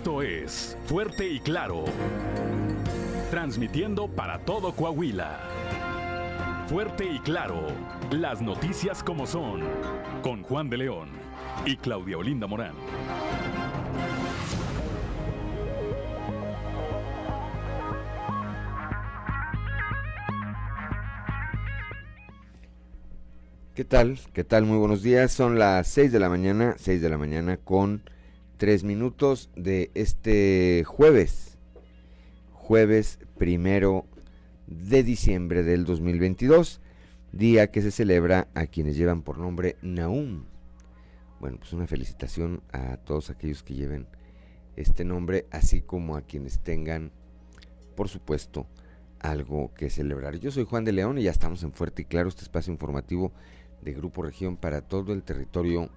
Esto es Fuerte y Claro. Transmitiendo para todo Coahuila. Fuerte y Claro. Las noticias como son. Con Juan de León y Claudia Olinda Morán. ¿Qué tal? ¿Qué tal? Muy buenos días. Son las 6 de la mañana, 6 de la mañana con 3 minutos de este jueves. Jueves primero de diciembre del 2022, día que se celebra a quienes llevan por nombre Naum. Bueno, pues una felicitación a todos aquellos que lleven este nombre, así como a quienes tengan, por supuesto, algo que celebrar. Yo soy Juan de León y ya estamos en Fuerte y Claro, este espacio informativo de Grupo Región para todo el territorio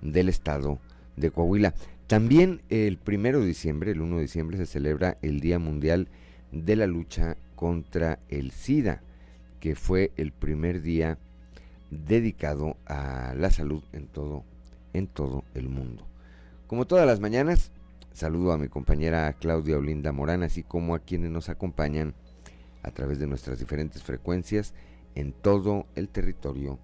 del estado de Coahuila. También el primero de diciembre, el 1 de diciembre, se celebra el Día Mundial de la Lucha contra el SIDA, que fue el primer día dedicado a la salud en todo, en todo el mundo. Como todas las mañanas, saludo a mi compañera Claudia Olinda Morán, así como a quienes nos acompañan a través de nuestras diferentes frecuencias en todo el territorio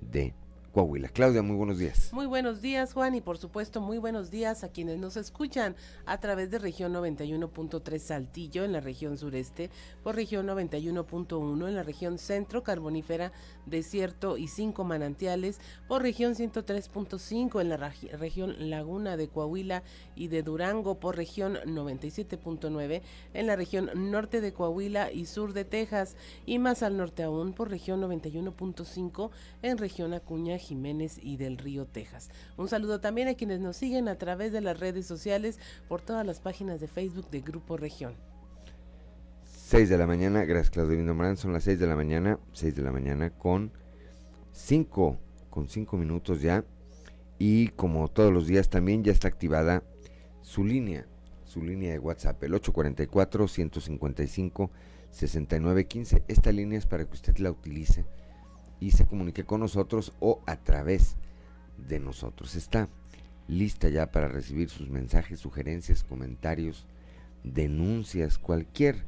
de Coahuila. Claudia, muy buenos días. Muy buenos días, Juan, y por supuesto, muy buenos días a quienes nos escuchan a través de región 91.3 Saltillo en la región sureste, por región 91.1 en la región centro, carbonífera, desierto y cinco manantiales, por región 103.5 en la región Laguna de Coahuila y de Durango, por región 97.9 en la región norte de Coahuila y sur de Texas, y más al norte aún por región 91.5 en región Acuña Jiménez y del Río, Texas. Un saludo también a quienes nos siguen a través de las redes sociales por todas las páginas de Facebook de Grupo Región. 6 de la mañana, gracias Claudio Morán, son las 6 de la mañana, 6 de la mañana con 5, con 5 minutos ya. Y como todos los días también ya está activada su línea, su línea de WhatsApp, el 844-155-6915. Esta línea es para que usted la utilice y se comunique con nosotros o a través de nosotros. Está lista ya para recibir sus mensajes, sugerencias, comentarios, denuncias, cualquier,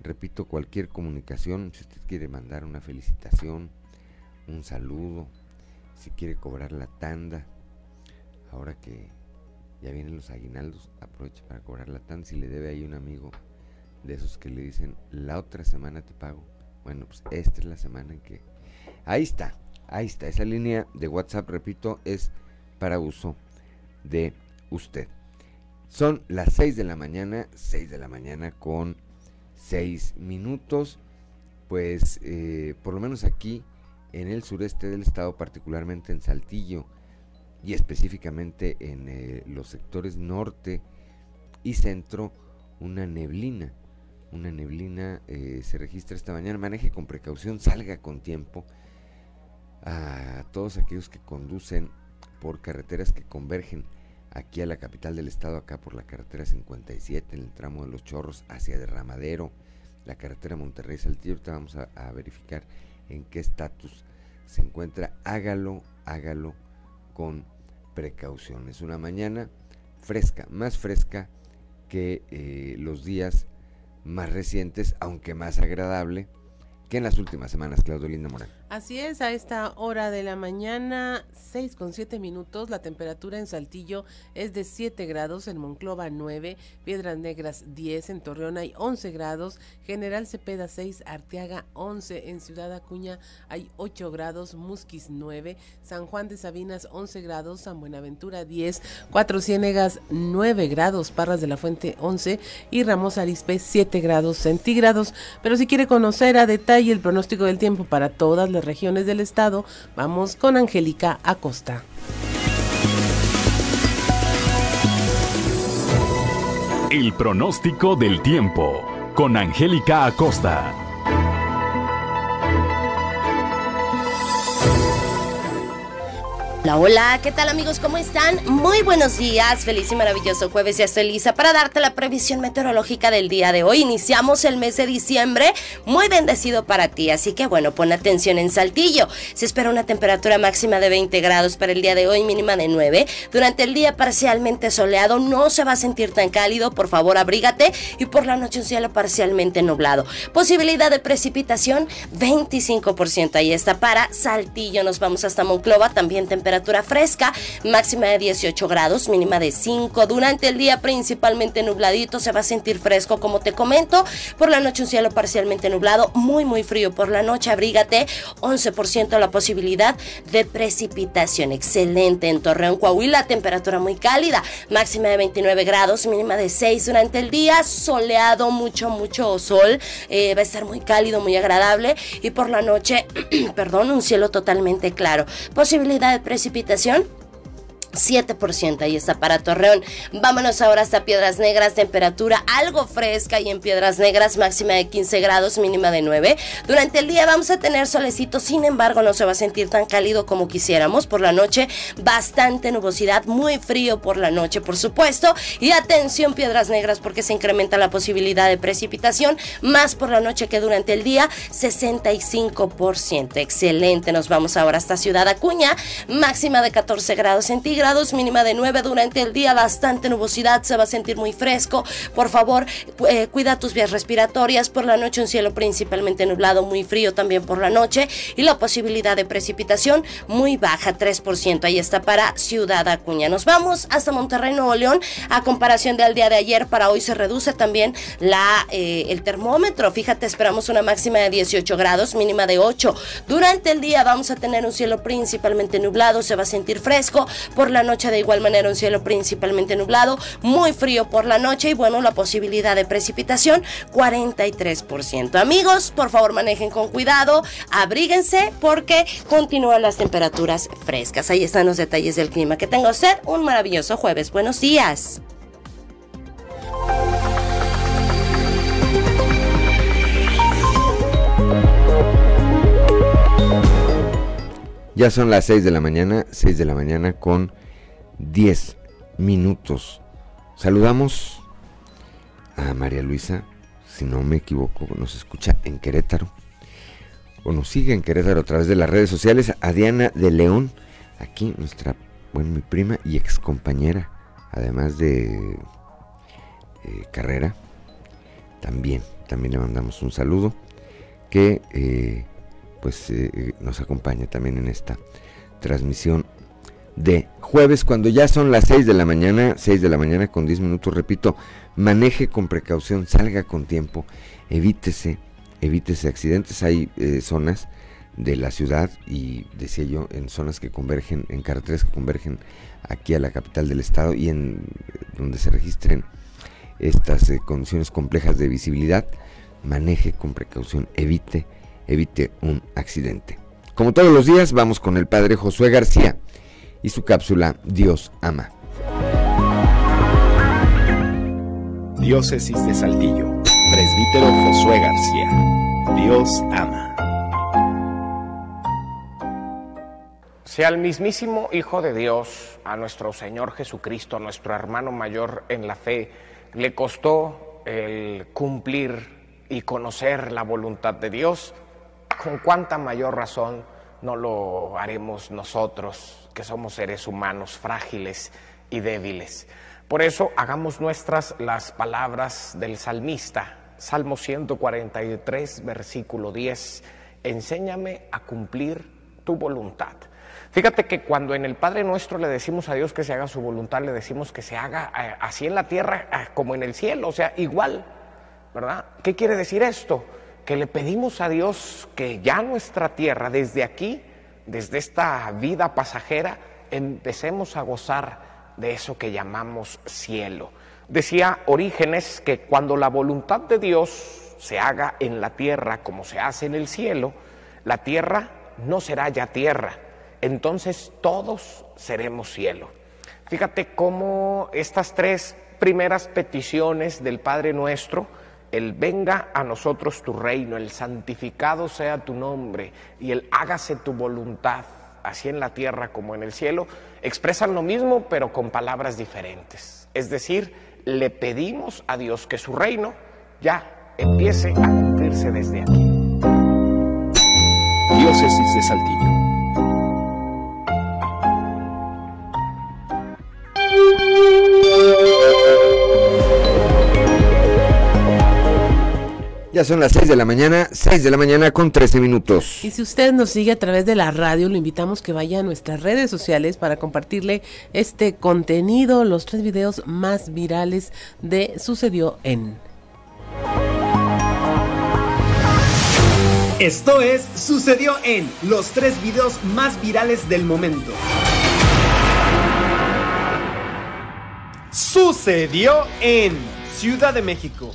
repito, cualquier comunicación. Si usted quiere mandar una felicitación, un saludo, si quiere cobrar la tanda, ahora que ya vienen los aguinaldos, aproveche para cobrar la tanda. Si le debe ahí un amigo de esos que le dicen, la otra semana te pago. Bueno, pues esta es la semana en que Ahí está, ahí está. Esa línea de WhatsApp, repito, es para uso de usted. Son las 6 de la mañana, 6 de la mañana con 6 minutos. Pues eh, por lo menos aquí en el sureste del estado, particularmente en Saltillo y específicamente en eh, los sectores norte y centro, una neblina. Una neblina eh, se registra esta mañana. Maneje con precaución, salga con tiempo a todos aquellos que conducen por carreteras que convergen aquí a la capital del estado, acá por la carretera 57, en el tramo de los Chorros hacia Derramadero, la carretera Monterrey Saltillo. Ahorita vamos a, verificar en qué estatus se encuentra. Hágalo, hágalo con precaución. Es una mañana fresca, más fresca que eh, los días más recientes, aunque más agradable que en las últimas semanas, Claudio Linda Morán. Así es, a esta hora de la mañana, 6 con 7 minutos, la temperatura en Saltillo es de 7 grados, en Monclova 9, Piedras Negras 10, en Torreón hay 11 grados, General Cepeda 6, Arteaga 11, en Ciudad Acuña hay 8 grados, Musquis 9, San Juan de Sabinas 11 grados, San Buenaventura 10, Cuatro Ciénegas 9 grados, Parras de la Fuente 11 y Ramos Arispe 7 grados centígrados. Pero si quiere conocer a detalle el pronóstico del tiempo para todas regiones del estado. Vamos con Angélica Acosta. El pronóstico del tiempo con Angélica Acosta. Hola, hola, ¿qué tal amigos? ¿Cómo están? Muy buenos días, feliz y maravilloso jueves, ya estoy lista para darte la previsión meteorológica del día de hoy. Iniciamos el mes de diciembre, muy bendecido para ti, así que bueno, pon atención en Saltillo. Se espera una temperatura máxima de 20 grados para el día de hoy, mínima de 9. Durante el día parcialmente soleado, no se va a sentir tan cálido, por favor abrígate y por la noche un cielo parcialmente nublado. Posibilidad de precipitación 25%, ahí está para Saltillo, nos vamos hasta Monclova, también temperatura temperatura fresca, máxima de 18 grados, mínima de 5. Durante el día principalmente nubladito, se va a sentir fresco como te comento. Por la noche un cielo parcialmente nublado, muy muy frío por la noche, abrígate, 11% la posibilidad de precipitación. Excelente en Torreón, Coahuila, temperatura muy cálida, máxima de 29 grados, mínima de 6 durante el día, soleado, mucho mucho sol, eh, va a estar muy cálido, muy agradable y por la noche, perdón, un cielo totalmente claro. Posibilidad de precipitación precipitación 7%, ahí está para Torreón. Vámonos ahora hasta Piedras Negras, temperatura algo fresca y en Piedras Negras máxima de 15 grados, mínima de 9. Durante el día vamos a tener solecito, sin embargo no se va a sentir tan cálido como quisiéramos. Por la noche bastante nubosidad, muy frío por la noche por supuesto. Y atención Piedras Negras porque se incrementa la posibilidad de precipitación, más por la noche que durante el día, 65%. Excelente, nos vamos ahora hasta Ciudad Acuña, máxima de 14 grados centígrados mínima de 9 durante el día, bastante nubosidad, se va a sentir muy fresco. Por favor, eh, cuida tus vías respiratorias. Por la noche un cielo principalmente nublado, muy frío también por la noche y la posibilidad de precipitación muy baja, 3%. Ahí está para Ciudad Acuña. Nos vamos hasta Monterrey, Nuevo León. A comparación del día de ayer, para hoy se reduce también la, eh, el termómetro. Fíjate, esperamos una máxima de 18 grados, mínima de 8. Durante el día vamos a tener un cielo principalmente nublado, se va a sentir fresco. Por noche de igual manera un cielo principalmente nublado, muy frío por la noche y bueno, la posibilidad de precipitación 43%. Amigos, por favor manejen con cuidado, abríguense porque continúan las temperaturas frescas. Ahí están los detalles del clima. Que tenga usted un maravilloso jueves. Buenos días. Ya son las 6 de la mañana, 6 de la mañana con 10 minutos. Saludamos a María Luisa, si no me equivoco, nos escucha en Querétaro, o nos sigue en Querétaro a través de las redes sociales, a Diana de León, aquí nuestra, bueno, mi prima y ex compañera, además de eh, carrera, también, también le mandamos un saludo, que eh, pues eh, nos acompaña también en esta transmisión de jueves, cuando ya son las 6 de la mañana, 6 de la mañana con 10 minutos, repito, maneje con precaución, salga con tiempo, evítese, evítese accidentes. Hay eh, zonas de la ciudad y decía yo, en zonas que convergen, en carreteras que convergen aquí a la capital del estado y en donde se registren estas eh, condiciones complejas de visibilidad, maneje con precaución, evite, evite un accidente. Como todos los días, vamos con el padre Josué García y su cápsula Dios ama. Diócesis de Saltillo, presbítero Josué García. Dios ama. Sea el mismísimo Hijo de Dios, a nuestro Señor Jesucristo, nuestro hermano mayor en la fe, le costó el cumplir y conocer la voluntad de Dios, con cuánta mayor razón no lo haremos nosotros que somos seres humanos frágiles y débiles. Por eso hagamos nuestras las palabras del salmista, Salmo 143, versículo 10, enséñame a cumplir tu voluntad. Fíjate que cuando en el Padre Nuestro le decimos a Dios que se haga su voluntad, le decimos que se haga eh, así en la tierra eh, como en el cielo, o sea, igual, ¿verdad? ¿Qué quiere decir esto? Que le pedimos a Dios que ya nuestra tierra, desde aquí, desde esta vida pasajera, empecemos a gozar de eso que llamamos cielo. Decía Orígenes que cuando la voluntad de Dios se haga en la tierra como se hace en el cielo, la tierra no será ya tierra, entonces todos seremos cielo. Fíjate cómo estas tres primeras peticiones del Padre nuestro, el venga a nosotros tu reino, el santificado sea tu nombre y el hágase tu voluntad, así en la tierra como en el cielo, expresan lo mismo pero con palabras diferentes. Es decir, le pedimos a Dios que su reino ya empiece a cumplirse desde aquí. Diócesis de Saltillo. Ya son las 6 de la mañana, 6 de la mañana con 13 minutos. Y si usted nos sigue a través de la radio, lo invitamos que vaya a nuestras redes sociales para compartirle este contenido, los tres videos más virales de Sucedió en. Esto es Sucedió en los tres videos más virales del momento. Sucedió en Ciudad de México.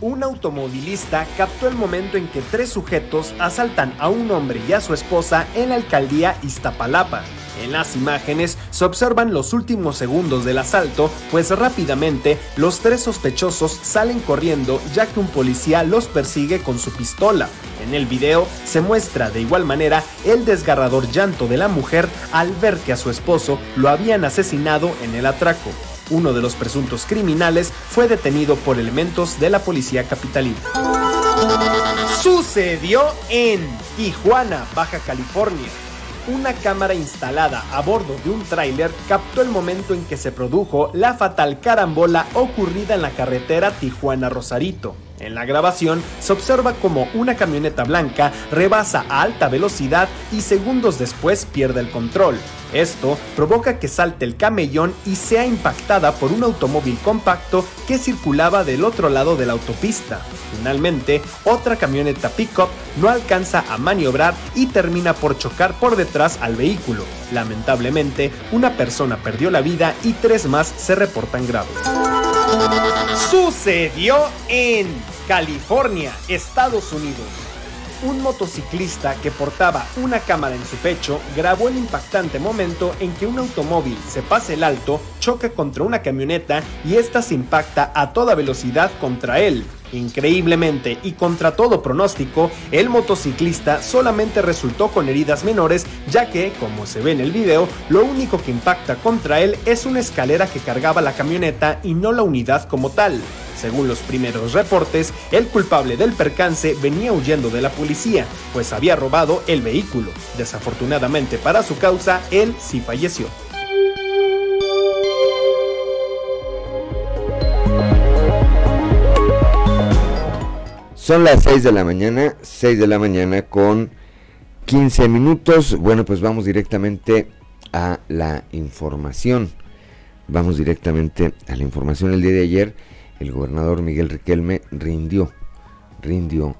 Un automovilista captó el momento en que tres sujetos asaltan a un hombre y a su esposa en la alcaldía Iztapalapa. En las imágenes se observan los últimos segundos del asalto, pues rápidamente los tres sospechosos salen corriendo ya que un policía los persigue con su pistola. En el video se muestra de igual manera el desgarrador llanto de la mujer al ver que a su esposo lo habían asesinado en el atraco. Uno de los presuntos criminales fue detenido por elementos de la policía capitalina. Sucedió en Tijuana, Baja California. Una cámara instalada a bordo de un tráiler captó el momento en que se produjo la fatal carambola ocurrida en la carretera Tijuana-Rosarito. En la grabación se observa como una camioneta blanca rebasa a alta velocidad y segundos después pierde el control. Esto provoca que salte el camellón y sea impactada por un automóvil compacto que circulaba del otro lado de la autopista. Finalmente, otra camioneta pickup no alcanza a maniobrar y termina por chocar por detrás al vehículo. Lamentablemente, una persona perdió la vida y tres más se reportan graves. Sucedió en California, Estados Unidos. Un motociclista que portaba una cámara en su pecho grabó el impactante momento en que un automóvil se pasa el alto, choca contra una camioneta y ésta se impacta a toda velocidad contra él. Increíblemente y contra todo pronóstico, el motociclista solamente resultó con heridas menores, ya que, como se ve en el video, lo único que impacta contra él es una escalera que cargaba la camioneta y no la unidad como tal. Según los primeros reportes, el culpable del percance venía huyendo de la policía, pues había robado el vehículo. Desafortunadamente para su causa, él sí falleció. Son las 6 de la mañana, 6 de la mañana con 15 minutos. Bueno, pues vamos directamente a la información. Vamos directamente a la información. El día de ayer, el gobernador Miguel Riquelme rindió, rindió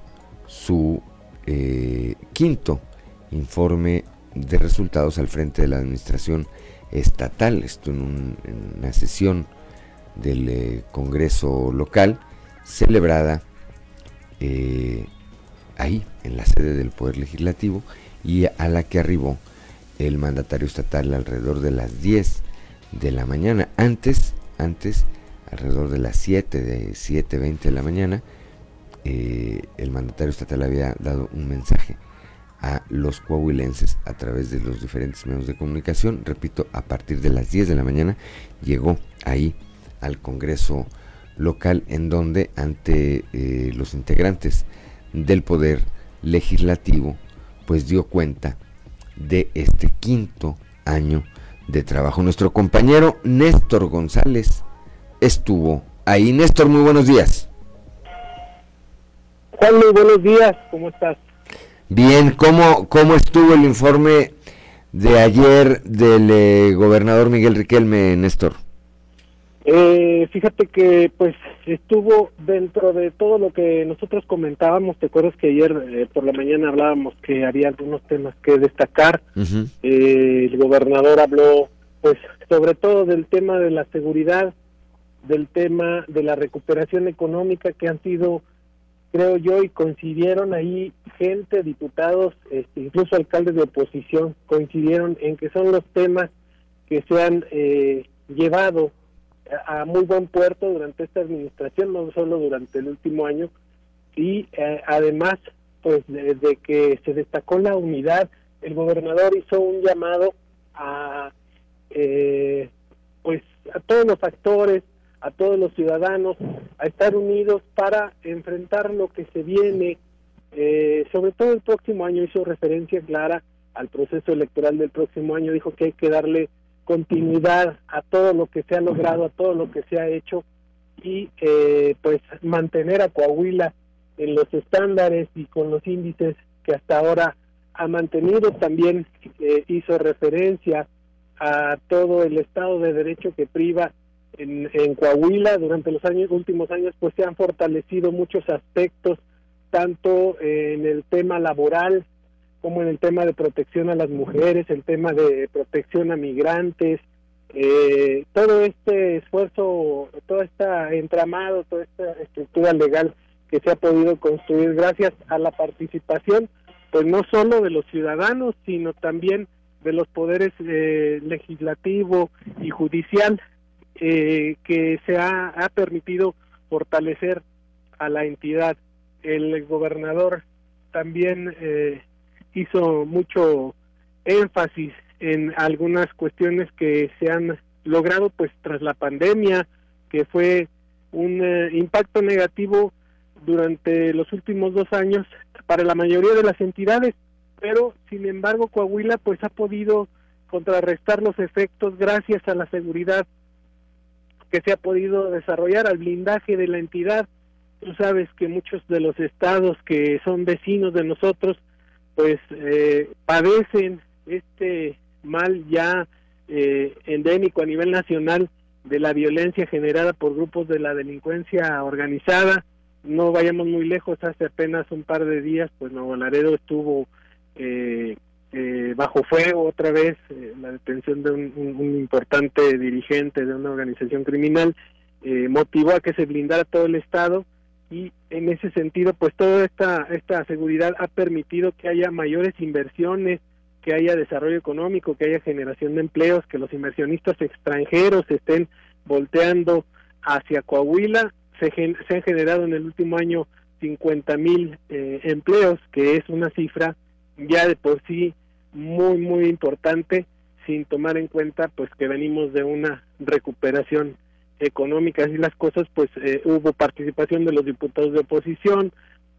su eh, quinto informe de resultados al frente de la administración estatal. Esto en, un, en una sesión del eh, Congreso local celebrada eh, ahí, en la sede del Poder Legislativo, y a la que arribó el mandatario estatal alrededor de las 10 de la mañana. Antes, antes, alrededor de las 7, de 7.20 de la mañana, eh, el mandatario estatal había dado un mensaje a los coahuilenses a través de los diferentes medios de comunicación. Repito, a partir de las 10 de la mañana llegó ahí al Congreso local en donde ante eh, los integrantes del poder legislativo pues dio cuenta de este quinto año de trabajo. Nuestro compañero Néstor González estuvo ahí. Néstor, muy buenos días. Juan, muy buenos días, ¿cómo estás? Bien, ¿cómo, cómo estuvo el informe de ayer del eh, gobernador Miguel Riquelme, Néstor? Eh, fíjate que pues estuvo dentro de todo lo que nosotros comentábamos, te acuerdas que ayer eh, por la mañana hablábamos que había algunos temas que destacar, eh, el gobernador habló pues sobre todo del tema de la seguridad, del tema de la recuperación económica que han sido creo yo y coincidieron ahí gente, diputados, este, incluso alcaldes de oposición coincidieron en que son los temas que se han eh, llevado a muy buen puerto durante esta administración, no solo durante el último año, y eh, además, pues, de, que se destacó la unidad el gobernador hizo un llamado a eh, pues a todos los actores, a todos los ciudadanos, a estar unidos para enfrentar lo que se viene, eh, sobre todo el próximo año hizo referencia clara al proceso electoral del próximo año, dijo que hay que darle continuidad a todo lo que se ha logrado, a todo lo que se ha hecho y eh, pues mantener a Coahuila en los estándares y con los índices que hasta ahora ha mantenido. También eh, hizo referencia a todo el Estado de Derecho que priva en, en Coahuila. Durante los años, últimos años pues se han fortalecido muchos aspectos, tanto en el tema laboral como en el tema de protección a las mujeres, el tema de protección a migrantes, eh, todo este esfuerzo, todo este entramado, toda esta estructura legal que se ha podido construir gracias a la participación, pues no solo de los ciudadanos, sino también de los poderes eh, legislativo y judicial, eh, que se ha, ha permitido fortalecer a la entidad. El gobernador también eh, hizo mucho énfasis en algunas cuestiones que se han logrado pues tras la pandemia, que fue un eh, impacto negativo durante los últimos dos años para la mayoría de las entidades, pero sin embargo Coahuila pues ha podido contrarrestar los efectos gracias a la seguridad que se ha podido desarrollar al blindaje de la entidad. Tú sabes que muchos de los estados que son vecinos de nosotros pues eh, padecen este mal ya eh, endémico a nivel nacional de la violencia generada por grupos de la delincuencia organizada. No vayamos muy lejos, hace apenas un par de días, pues Nuevo Laredo estuvo eh, eh, bajo fuego otra vez, eh, la detención de un, un, importante dirigente de una organización criminal eh, motivó a que se blindara todo el Estado y en ese sentido, pues toda esta, esta seguridad ha permitido que haya mayores inversiones, que haya desarrollo económico, que haya generación de empleos, que los inversionistas extranjeros estén volteando hacia Coahuila. Se, se han generado en el último año 50 mil eh, empleos, que es una cifra ya de por sí muy, muy importante, sin tomar en cuenta pues que venimos de una recuperación económica, así las cosas, pues eh, hubo participación de los diputados de oposición,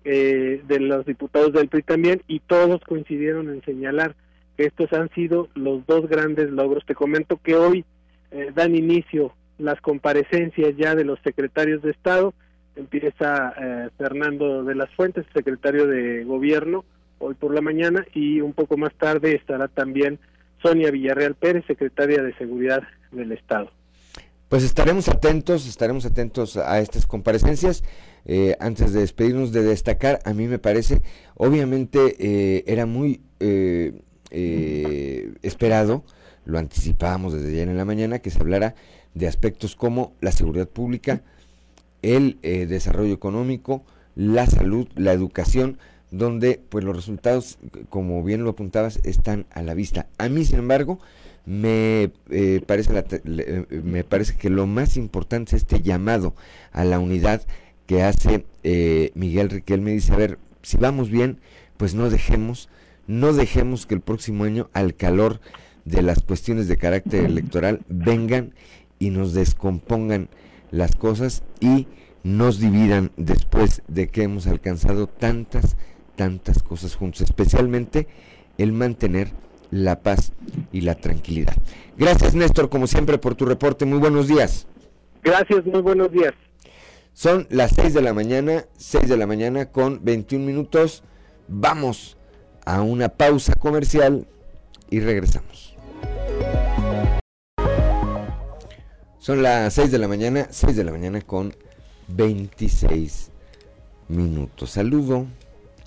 eh, de los diputados del PRI también, y todos coincidieron en señalar que estos han sido los dos grandes logros. Te comento que hoy eh, dan inicio las comparecencias ya de los secretarios de Estado, empieza eh, Fernando de las Fuentes, secretario de Gobierno, hoy por la mañana, y un poco más tarde estará también Sonia Villarreal Pérez, secretaria de Seguridad del Estado. Pues estaremos atentos, estaremos atentos a estas comparecencias. Eh, antes de despedirnos, de destacar, a mí me parece, obviamente eh, era muy eh, esperado, lo anticipábamos desde ayer en la mañana, que se hablara de aspectos como la seguridad pública, el desarrollo económico, la salud, la educación, donde pues los resultados, como bien lo apuntabas, están a la vista. A mí, sin embargo, me, eh, parece la, me parece que lo más importante es este llamado a la unidad que hace eh, Miguel Riquelme. Dice, a ver, si vamos bien, pues no dejemos, no dejemos que el próximo año, al calor de las cuestiones de carácter electoral, vengan y nos descompongan las cosas y nos dividan después de que hemos alcanzado tantas, tantas cosas juntos, especialmente el mantener la paz y la tranquilidad. Gracias Néstor, como siempre, por tu reporte. Muy buenos días. Gracias, muy buenos días. Son las 6 de la mañana, 6 de la mañana con 21 minutos. Vamos a una pausa comercial y regresamos. Son las 6 de la mañana, 6 de la mañana con 26 minutos. Saludo,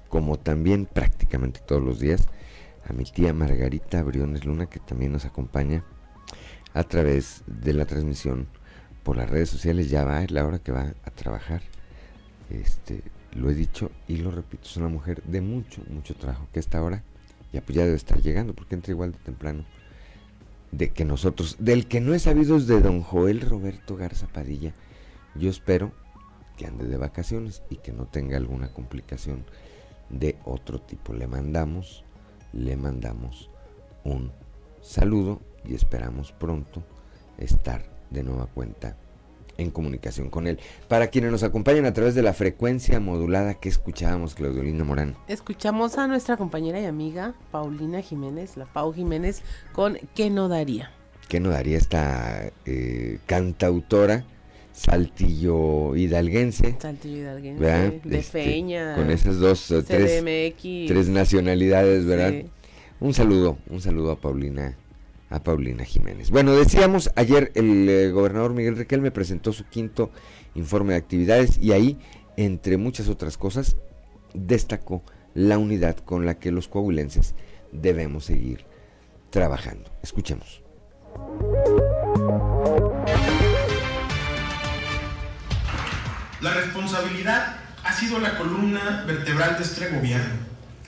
como también prácticamente todos los días, a mi tía Margarita Briones Luna, que también nos acompaña a través de la transmisión por las redes sociales. Ya va, es la hora que va a trabajar. Este, lo he dicho y lo repito, es una mujer de mucho, mucho trabajo, que a esta hora ya pues ya debe estar llegando, porque entra igual de temprano. De que nosotros, del que no he sabido es de don Joel Roberto Garza Padilla. Yo espero que ande de vacaciones y que no tenga alguna complicación de otro tipo. Le mandamos le mandamos un saludo y esperamos pronto estar de nueva cuenta en comunicación con él. Para quienes nos acompañan a través de la frecuencia modulada que escuchábamos, Claudiolina Morán. Escuchamos a nuestra compañera y amiga Paulina Jiménez, la Pau Jiménez, con ¿Qué no daría? ¿Qué no daría esta eh, cantautora? Saltillo hidalguense. Saltillo hidalguense. De este, Feña. Con esas dos, eh, tres, tres, nacionalidades, ¿verdad? Un saludo, un saludo a Paulina a Paulina Jiménez. Bueno, decíamos, ayer el eh, gobernador Miguel Requel me presentó su quinto informe de actividades y ahí, entre muchas otras cosas, destacó la unidad con la que los coahuilenses debemos seguir trabajando. Escuchemos. La responsabilidad ha sido la columna vertebral de este gobierno.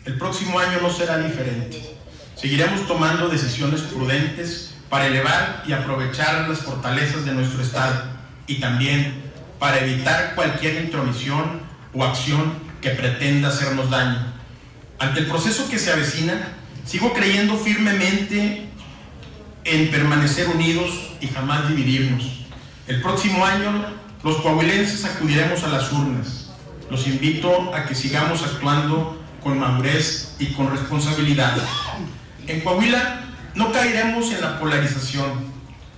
El próximo año no será diferente. Seguiremos tomando decisiones prudentes para elevar y aprovechar las fortalezas de nuestro Estado y también para evitar cualquier intromisión o acción que pretenda hacernos daño. Ante el proceso que se avecina, sigo creyendo firmemente en permanecer unidos y jamás dividirnos. El próximo año los coahuilenses acudiremos a las urnas. Los invito a que sigamos actuando con madurez y con responsabilidad. En Coahuila no caeremos en la polarización.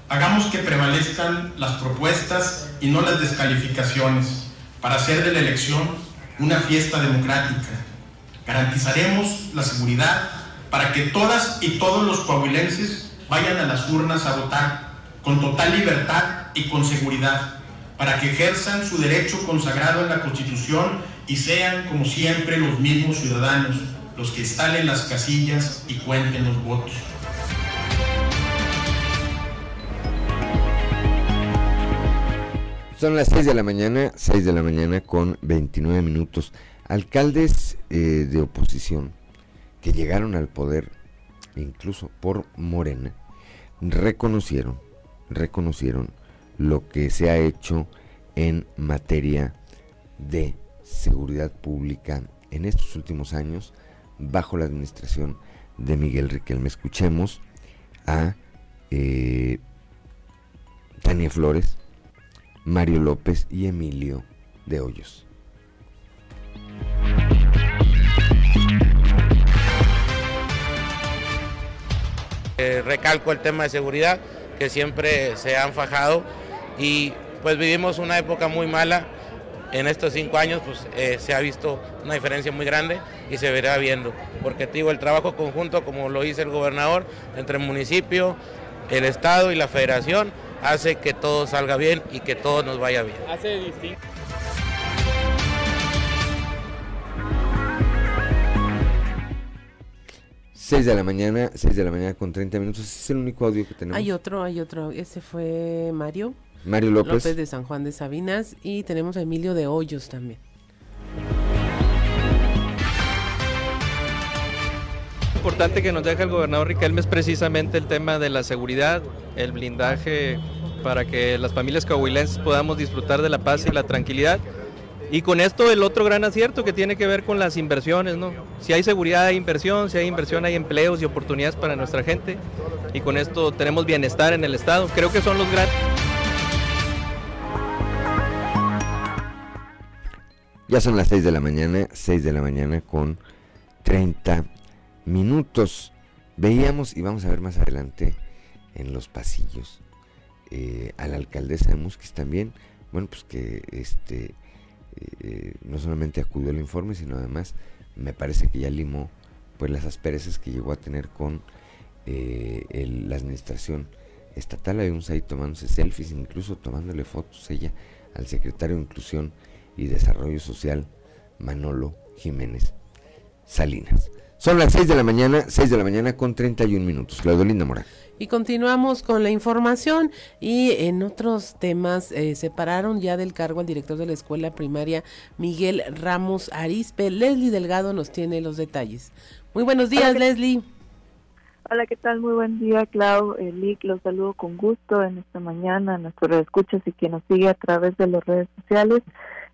Hagamos que prevalezcan las propuestas y no las descalificaciones para hacer de la elección una fiesta democrática. Garantizaremos la seguridad para que todas y todos los coahuilenses vayan a las urnas a votar con total libertad y con seguridad, para que ejerzan su derecho consagrado en la Constitución y sean, como siempre, los mismos ciudadanos los que instalen las casillas y cuenten los votos. Son las 6 de la mañana, 6 de la mañana con 29 minutos. Alcaldes eh, de oposición que llegaron al poder, incluso por Morena, reconocieron, reconocieron lo que se ha hecho en materia de seguridad pública en estos últimos años bajo la administración de Miguel Riquelme. Escuchemos a eh, Tania Flores, Mario López y Emilio de Hoyos. Eh, recalco el tema de seguridad, que siempre se han fajado y pues vivimos una época muy mala en estos cinco años pues, eh, se ha visto una diferencia muy grande y se verá viendo, porque digo, el trabajo conjunto, como lo dice el gobernador, entre el municipio, el Estado y la Federación, hace que todo salga bien y que todo nos vaya bien. Hace distinto. Seis de la mañana, 6 de la mañana con 30 minutos, es el único audio que tenemos. Hay otro, hay otro, ese fue Mario. Mario López. López de San Juan de Sabinas y tenemos a Emilio de Hoyos también. importante que nos deja el gobernador Riquelme es precisamente el tema de la seguridad, el blindaje para que las familias coahuilenses podamos disfrutar de la paz y la tranquilidad. Y con esto el otro gran acierto que tiene que ver con las inversiones, ¿no? Si hay seguridad hay inversión, si hay inversión hay empleos y oportunidades para nuestra gente. Y con esto tenemos bienestar en el Estado. Creo que son los grandes... Ya son las 6 de la mañana, 6 de la mañana con 30 minutos. Veíamos, y vamos a ver más adelante en los pasillos, eh, a la alcaldesa de Musquis también, bueno, pues que este eh, no solamente acudió al informe, sino además me parece que ya limó pues las asperezas que llegó a tener con eh, la administración estatal. Un ahí tomándose selfies, incluso tomándole fotos ella al secretario de Inclusión y Desarrollo Social, Manolo Jiménez Salinas. Son las 6 de la mañana, 6 de la mañana con 31 minutos. Claudio Linda Morán. Y continuamos con la información y en otros temas eh, separaron ya del cargo al director de la escuela primaria Miguel Ramos Arispe. Leslie Delgado nos tiene los detalles. Muy buenos días, Leslie. Hola, ¿qué tal? Muy buen día, Clau. Eh, Lick, los saludo con gusto en esta mañana, a nuestros escuchas y quien nos sigue a través de las redes sociales.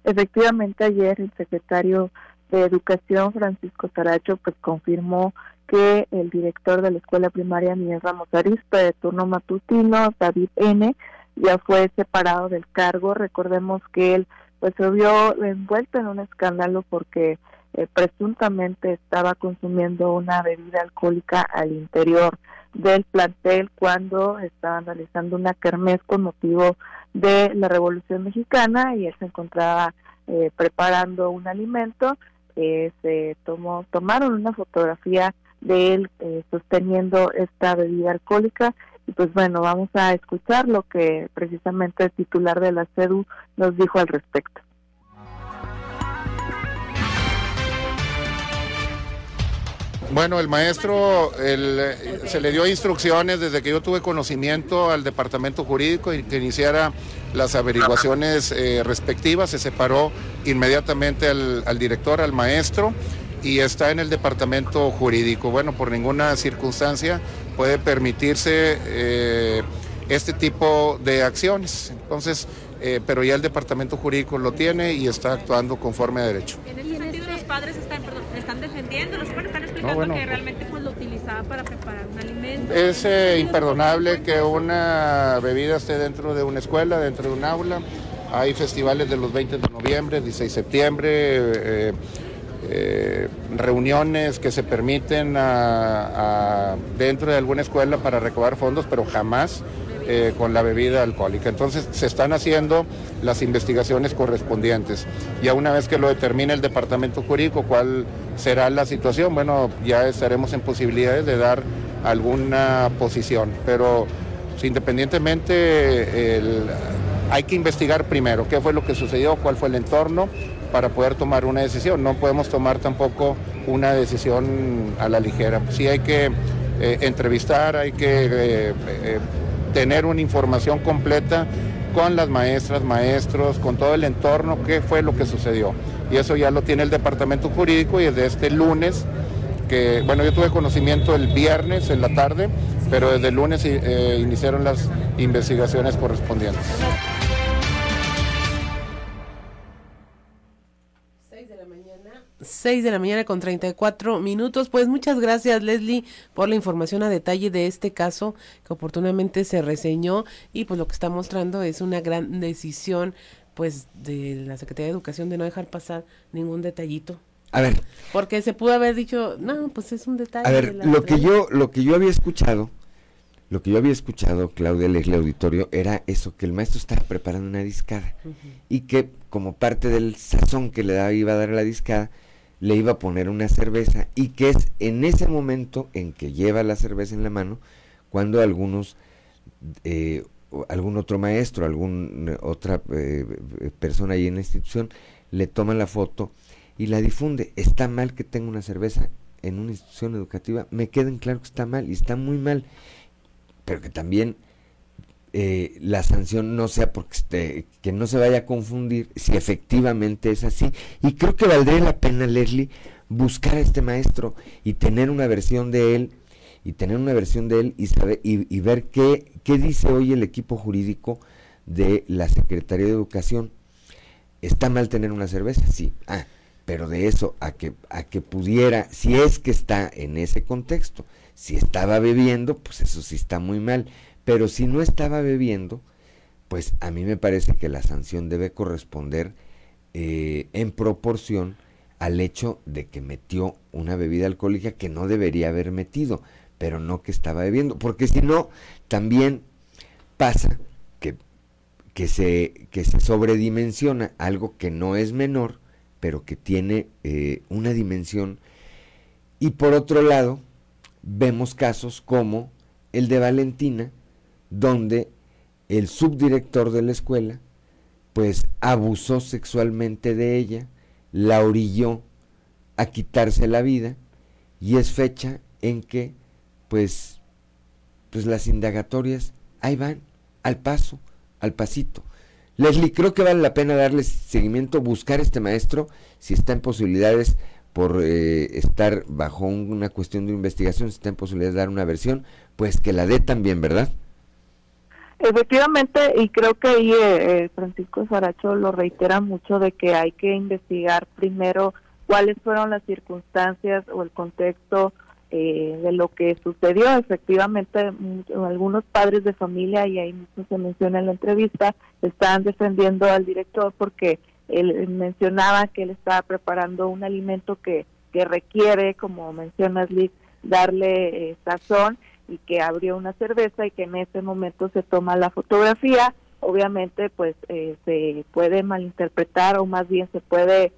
Efectivamente, ayer el secretario de Educación, Francisco Taracho, pues confirmó que el director de la escuela primaria Miguel Ramos Arispe de turno matutino, David N., ya fue separado del cargo. Recordemos que él pues se vio envuelto en un escándalo porque eh, presuntamente estaba consumiendo una bebida alcohólica al interior del plantel cuando estaban realizando una kermés con motivo de la Revolución Mexicana y él se encontraba eh, preparando un alimento. Eh, se tomó, tomaron una fotografía de él sosteniendo esta bebida alcohólica y pues bueno, vamos a escuchar lo que precisamente el titular de la CEDU nos dijo al respecto. Bueno, el maestro se le dio instrucciones desde que yo tuve conocimiento al departamento jurídico y que iniciara las averiguaciones eh, respectivas. Se separó inmediatamente al, director, al maestro, y está en el departamento jurídico. Bueno, por ninguna circunstancia puede permitirse eh, este tipo de acciones. Entonces, eh, pero ya el departamento jurídico lo tiene y está actuando conforme a derecho. En ese sentido, los padres están, están defendiendo, los padres que realmente pues, lo utilizaba para preparar un alimento. Es eh, imperdonable que una bebida esté dentro de una escuela, dentro de un aula. Hay festivales de los 20 de noviembre, 16 de septiembre. Eh, reuniones que se permiten dentro de alguna escuela para recabar fondos, pero jamás eh, con la bebida alcohólica. Entonces se están haciendo las investigaciones correspondientes. Ya una vez que lo determine el departamento jurídico cuál será la situación, bueno, ya estaremos en posibilidades de dar alguna posición. Pero independientemente hay que investigar primero qué fue lo que sucedió, cuál fue el entorno para poder tomar una decisión. No podemos tomar tampoco una decisión a la ligera. Sí hay que eh, entrevistar, hay que eh, tener una información completa con las maestras, maestros, con todo el entorno, qué fue lo que sucedió. Y eso ya lo tiene el departamento jurídico y desde este lunes, que bueno, yo tuve conocimiento el viernes en la tarde, pero desde el lunes iniciaron las investigaciones correspondientes. 6 de la mañana con 34 minutos. Pues muchas gracias Leslie por la información a detalle de este caso que oportunamente se reseñó y pues lo que está mostrando es una gran decisión pues de la Secretaría de Educación de no dejar pasar ningún detallito. A ver. Porque se pudo haber dicho, no, pues es un detalle. A ver, lo que yo lo que yo había escuchado, lo que yo había escuchado, Claudia Leslie Auditorio, era eso, que el maestro estaba preparando una discada y que como parte del sazón que le iba a dar a la discada, le iba a poner una cerveza y que es en ese momento en que lleva la cerveza en la mano cuando algunos eh, algún otro maestro, alguna otra eh, persona ahí en la institución le toma la foto y la difunde. Está mal que tenga una cerveza en una institución educativa, me queden claro que está mal y está muy mal, pero que también eh, la sanción no sea porque este, que no se vaya a confundir si efectivamente es así. Y creo que valdría la pena, Leslie, buscar a este maestro y tener una versión de él y tener una versión de él y saber y, ver qué, qué dice hoy el equipo jurídico de la Secretaría de Educación. ¿Está mal tener una cerveza? Sí. Ah, pero de eso a que, a que pudiera, si es que está en ese contexto, si estaba bebiendo, pues eso sí está muy mal. Pero si no estaba bebiendo, pues a mí me parece que la sanción debe corresponder eh, en proporción al hecho de que metió una bebida alcohólica que no debería haber metido, pero no que estaba bebiendo, porque si no, también pasa que, que, se, que se sobredimensiona algo que no es menor, pero que tiene eh, una dimensión, y por otro lado, vemos casos como el de Valentina, donde el subdirector de la escuela pues abusó sexualmente de ella, la orilló a quitarse la vida y es fecha en que pues pues las indagatorias ahí van al paso, al pasito. Leslie, creo que vale la pena darle seguimiento, buscar este maestro, si está en posibilidades por eh, estar bajo una cuestión de investigación, si está en posibilidades de dar una versión, pues que la dé también, ¿verdad? Efectivamente, y creo que ahí eh, eh, Francisco Saracho lo reitera mucho de que hay que investigar primero cuáles fueron las circunstancias o el contexto eh, de lo que sucedió. Efectivamente, algunos padres de familia, y ahí mismo se menciona en la entrevista, estaban defendiendo al director porque él mencionaba que él estaba preparando un alimento que, que requiere, como mencionas, Liz, darle eh, sazón y que abrió una cerveza y que en ese momento se toma la fotografía. Obviamente, pues eh, se puede malinterpretar o más bien se puede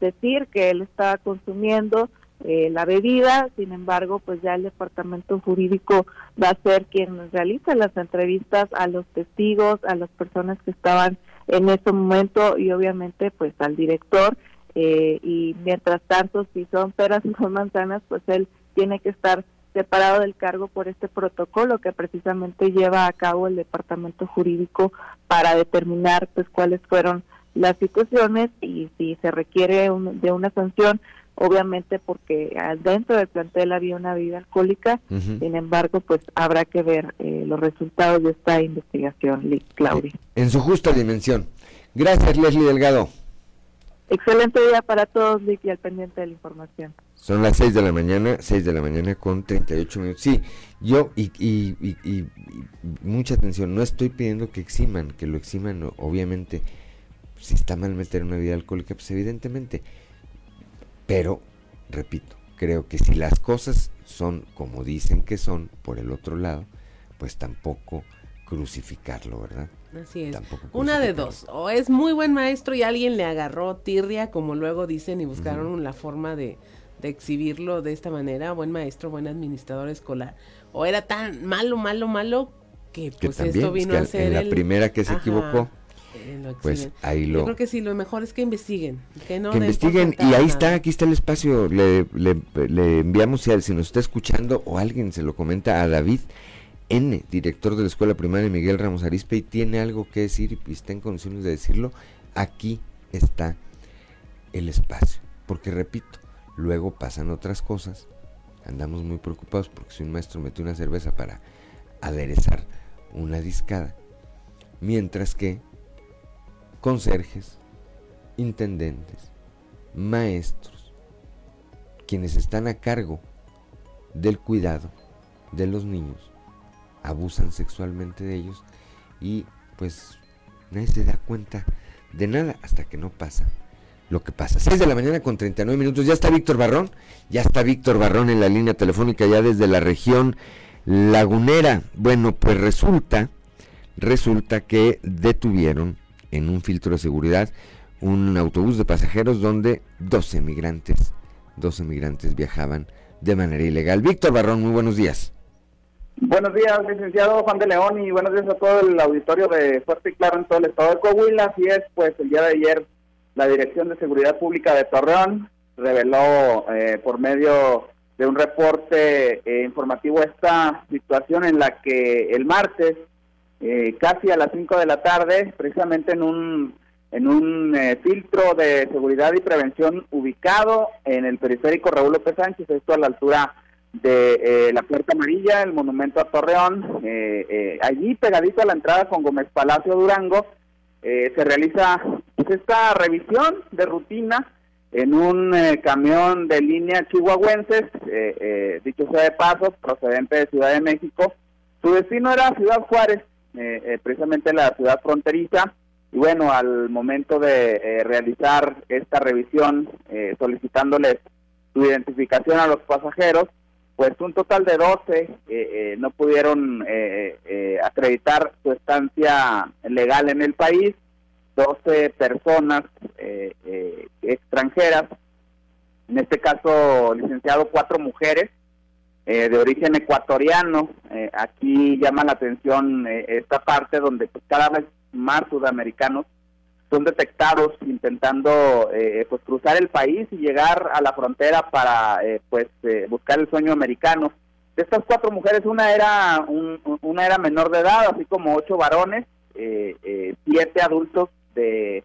decir que él estaba consumiendo eh, la bebida, sin embargo, pues ya el departamento jurídico va a ser quien realiza las entrevistas a los testigos, a las personas que estaban en ese momento y obviamente pues al director eh, y mientras tanto si son peras y son manzanas pues él tiene que estar separado del cargo por este protocolo que precisamente lleva a cabo el departamento jurídico para determinar pues cuáles fueron las situaciones y si se requiere de una sanción obviamente porque dentro del plantel había una vida alcohólica, sin embargo, pues habrá que ver eh, los resultados de esta investigación, Claudia. En su justa dimensión. Gracias, Leslie Delgado. Excelente día para todos, Lick, y al pendiente de la información. Son las 6 de la mañana, 6 de la mañana con 38 minutos. Sí, yo, y, y, y mucha atención, no estoy pidiendo que eximan, que lo eximan, obviamente, si está mal meter una vida alcohólica, pues evidentemente pero, repito, creo que si las cosas son como dicen que son por el otro lado, pues tampoco crucificarlo, ¿verdad? Así es. Una de dos, o es muy buen maestro y alguien le agarró tirria, como luego dicen, y buscaron la forma de, exhibirlo de esta manera, buen maestro, buen administrador escolar, o era tan malo, malo, malo, que pues esto vino a ser... En la primera que se equivocó pues ahí lo... Yo creo que sí, lo mejor es que investiguen. Que, no investiguen y ahí está, aquí está el espacio. Le, enviamos, si, si nos está escuchando o alguien se lo comenta a David N, director de la Escuela Primaria Miguel Ramos Arispe, y tiene algo que decir y está en condiciones de decirlo, aquí está el espacio. Porque repito, luego pasan otras cosas. Andamos muy preocupados porque si un maestro metió una cerveza para aderezar una discada, mientras que conserjes, intendentes, maestros, quienes están a cargo del cuidado de los niños, abusan sexualmente de ellos y pues nadie se da cuenta de nada hasta que no pasa lo que pasa. 6 de la mañana con 39 minutos. Ya está Víctor Barrón. Ya está Víctor Barrón en la línea telefónica ya desde la región lagunera. Bueno, pues resulta, resulta que detuvieron en un filtro de seguridad un autobús de pasajeros donde 12 migrantes, 12 migrantes viajaban de manera ilegal. Víctor Barrón, muy buenos días. Buenos días, licenciado Juan de León, y buenos días a todo el auditorio de Fuerte y Claro en todo el estado de Coahuila. Así es, pues el día de ayer la Dirección de Seguridad Pública de Torreón reveló eh, por medio de un reporte eh, informativo esta situación en la que el martes eh, casi a las 5 de la tarde, precisamente en un, en un eh, filtro de seguridad y prevención ubicado en el periférico Raúl López Sánchez, esto a la altura de eh, la Puerta Amarilla, el monumento a Torreón, allí pegadito a la entrada con Gómez Palacio Durango, se realiza pues, esta revisión de rutina en un camión de línea chihuahuenses, dicho sea de paso, procedente de Ciudad de México. Su destino era Ciudad Juárez, eh, eh, precisamente la ciudad fronteriza. Y bueno, al momento de eh, realizar esta revisión, solicitándoles su identificación a los pasajeros, pues un total de 12 no pudieron acreditar su estancia legal en el país, 12 personas extranjeras, en este caso, licenciado, cuatro mujeres, eh, de origen ecuatoriano. Eh, aquí llama la atención eh, esta parte donde pues, cada vez más sudamericanos son detectados intentando pues cruzar el país y llegar a la frontera para pues buscar el sueño americano. De estas cuatro mujeres, una era una era menor de edad, así como ocho varones, siete adultos de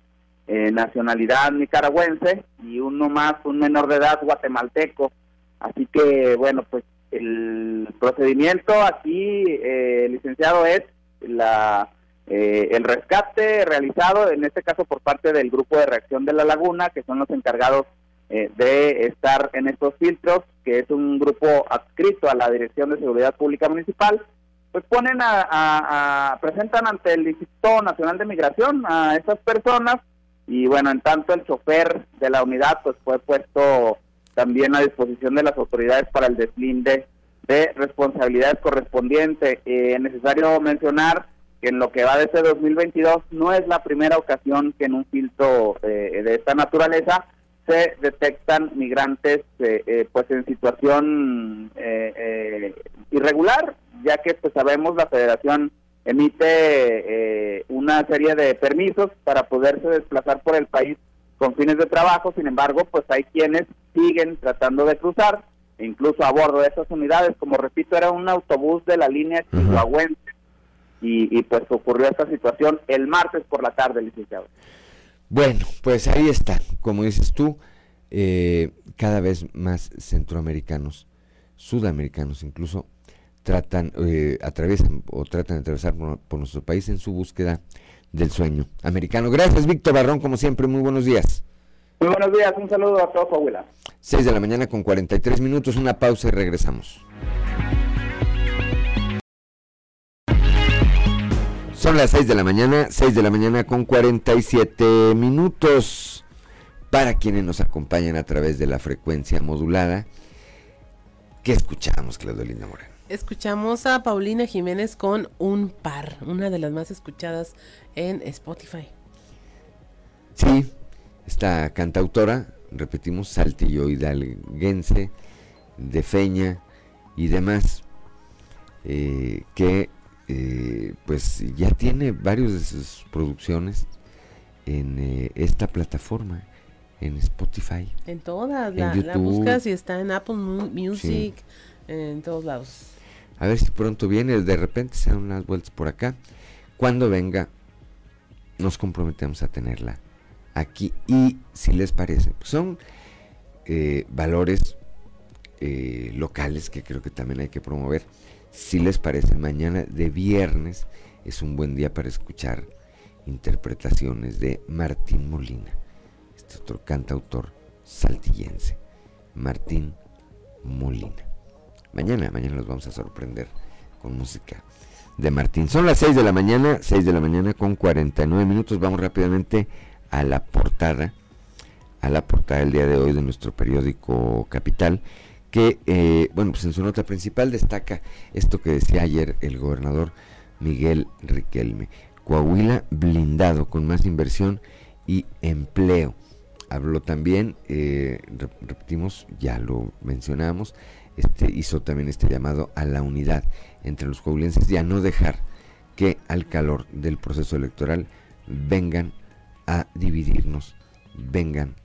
nacionalidad nicaragüense y uno más, un menor de edad guatemalteco. Así que, bueno, pues el procedimiento aquí, eh, licenciado, es la eh, el rescate realizado, en este caso por parte del Grupo de Reacción de la Laguna, que son los encargados eh, de estar en estos filtros, que es un grupo adscrito a la Dirección de Seguridad Pública Municipal, pues ponen a, presentan ante el Instituto Nacional de Migración a estas personas y bueno, en tanto el chofer de la unidad pues fue puesto también a disposición de las autoridades para el deslinde de responsabilidades correspondientes. Eh, es necesario mencionar que en lo que va de este 2022 no es la primera ocasión que en un filtro eh, de esta naturaleza se detectan migrantes eh, eh, pues en situación eh, irregular, ya que pues sabemos la federación emite una serie de permisos para poderse desplazar por el país con fines de trabajo, sin embargo pues hay quienes siguen tratando de cruzar, incluso a bordo de esas unidades, como repito, era un autobús de la línea chihuahuense y, y pues ocurrió esta situación el martes por la tarde, licenciado. Bueno, pues ahí está, como dices tú, eh, cada vez más centroamericanos, sudamericanos incluso, tratan, eh, atraviesan o tratan de atravesar por, nuestro país en su búsqueda del sueño americano. Gracias, Víctor Barrón, como siempre, muy buenos días. Muy buenos días, un saludo a todos, abuela. 6 de la mañana con 43 minutos, una pausa y regresamos. Son las 6 de la mañana, 6 de la mañana con 47 minutos. Para quienes nos acompañan a través de la frecuencia modulada, ¿qué escuchamos, Claudio Linda Moreno? Escuchamos a Paulina Jiménez con Un Par, una de las más escuchadas en Spotify. Sí, esta cantautora, repetimos, saltillo hidalguense, de Feña y demás, eh, que eh, pues ya tiene varios de sus producciones en eh, esta plataforma, en Spotify. En todas, la, buscas y está en Apple Music, en todos lados. A ver si pronto viene, de repente se dan unas vueltas por acá. Cuando venga, nos comprometemos a tenerla aquí. Y si les parece, pues son eh, valores locales que creo que también hay que promover si les parece, mañana de viernes es un buen día para escuchar interpretaciones de Martín Molina, este otro cantautor saltillense, Martín Molina. Mañana, mañana los vamos a sorprender con música de Martín. Son las 6 de la mañana, 6 de la mañana con 49 minutos. Vamos rápidamente a la portada, a la portada del día de hoy de nuestro periódico Capital que, eh, bueno, pues en su nota principal destaca esto que decía ayer el gobernador Miguel Riquelme. Coahuila blindado con más inversión y empleo. Habló también, eh, repetimos, ya lo mencionamos, este, hizo también este llamado a la unidad entre los coahuilenses y a no dejar que al calor del proceso electoral vengan a dividirnos, vengan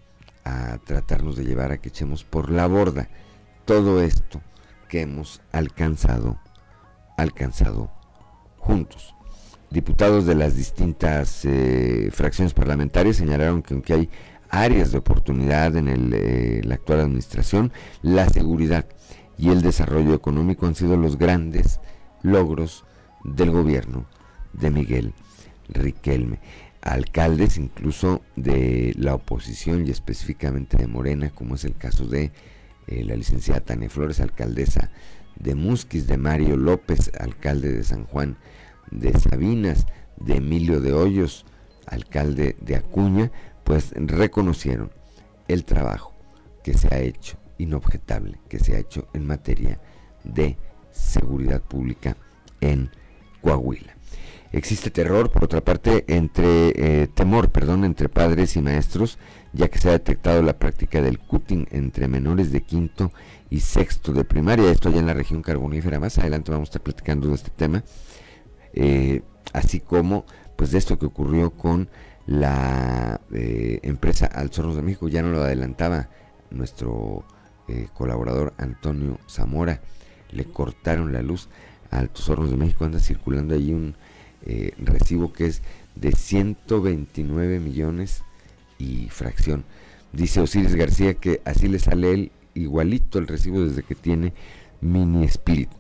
a tratarnos de llevar a que echemos por la borda todo esto que hemos alcanzado, alcanzado juntos. Diputados de las distintas eh, fracciones parlamentarias señalaron que aunque hay áreas de oportunidad en eh, la actual administración, la seguridad y el desarrollo económico han sido los grandes logros del gobierno de Miguel Riquelme. Alcaldes incluso de la oposición y específicamente de Morena, como es el caso de eh, la licenciada Tania Flores, alcaldesa de Musquis, de Mario López, alcalde de San Juan de Sabinas, de Emilio de Hoyos, alcalde de Acuña, pues reconocieron el trabajo que se ha hecho, inobjetable, que se ha hecho en materia de seguridad pública en Coahuila. Existe terror, por otra parte, entre eh, temor, perdón, entre padres y maestros ya que se ha detectado la práctica del cutting entre menores de quinto y sexto de primaria, esto ya en la región carbonífera. Más adelante vamos a estar platicando de este tema, eh, así como pues de esto que ocurrió con la eh, empresa Alzorros de México, ya no lo adelantaba nuestro eh, colaborador Antonio Zamora, le cortaron la luz a Altos Hornos de México, anda circulando ahí un recibo que es de 129 millones y fracción. Dice Osiris García que así le sale él igualito el recibo desde que tiene Mini Spirit.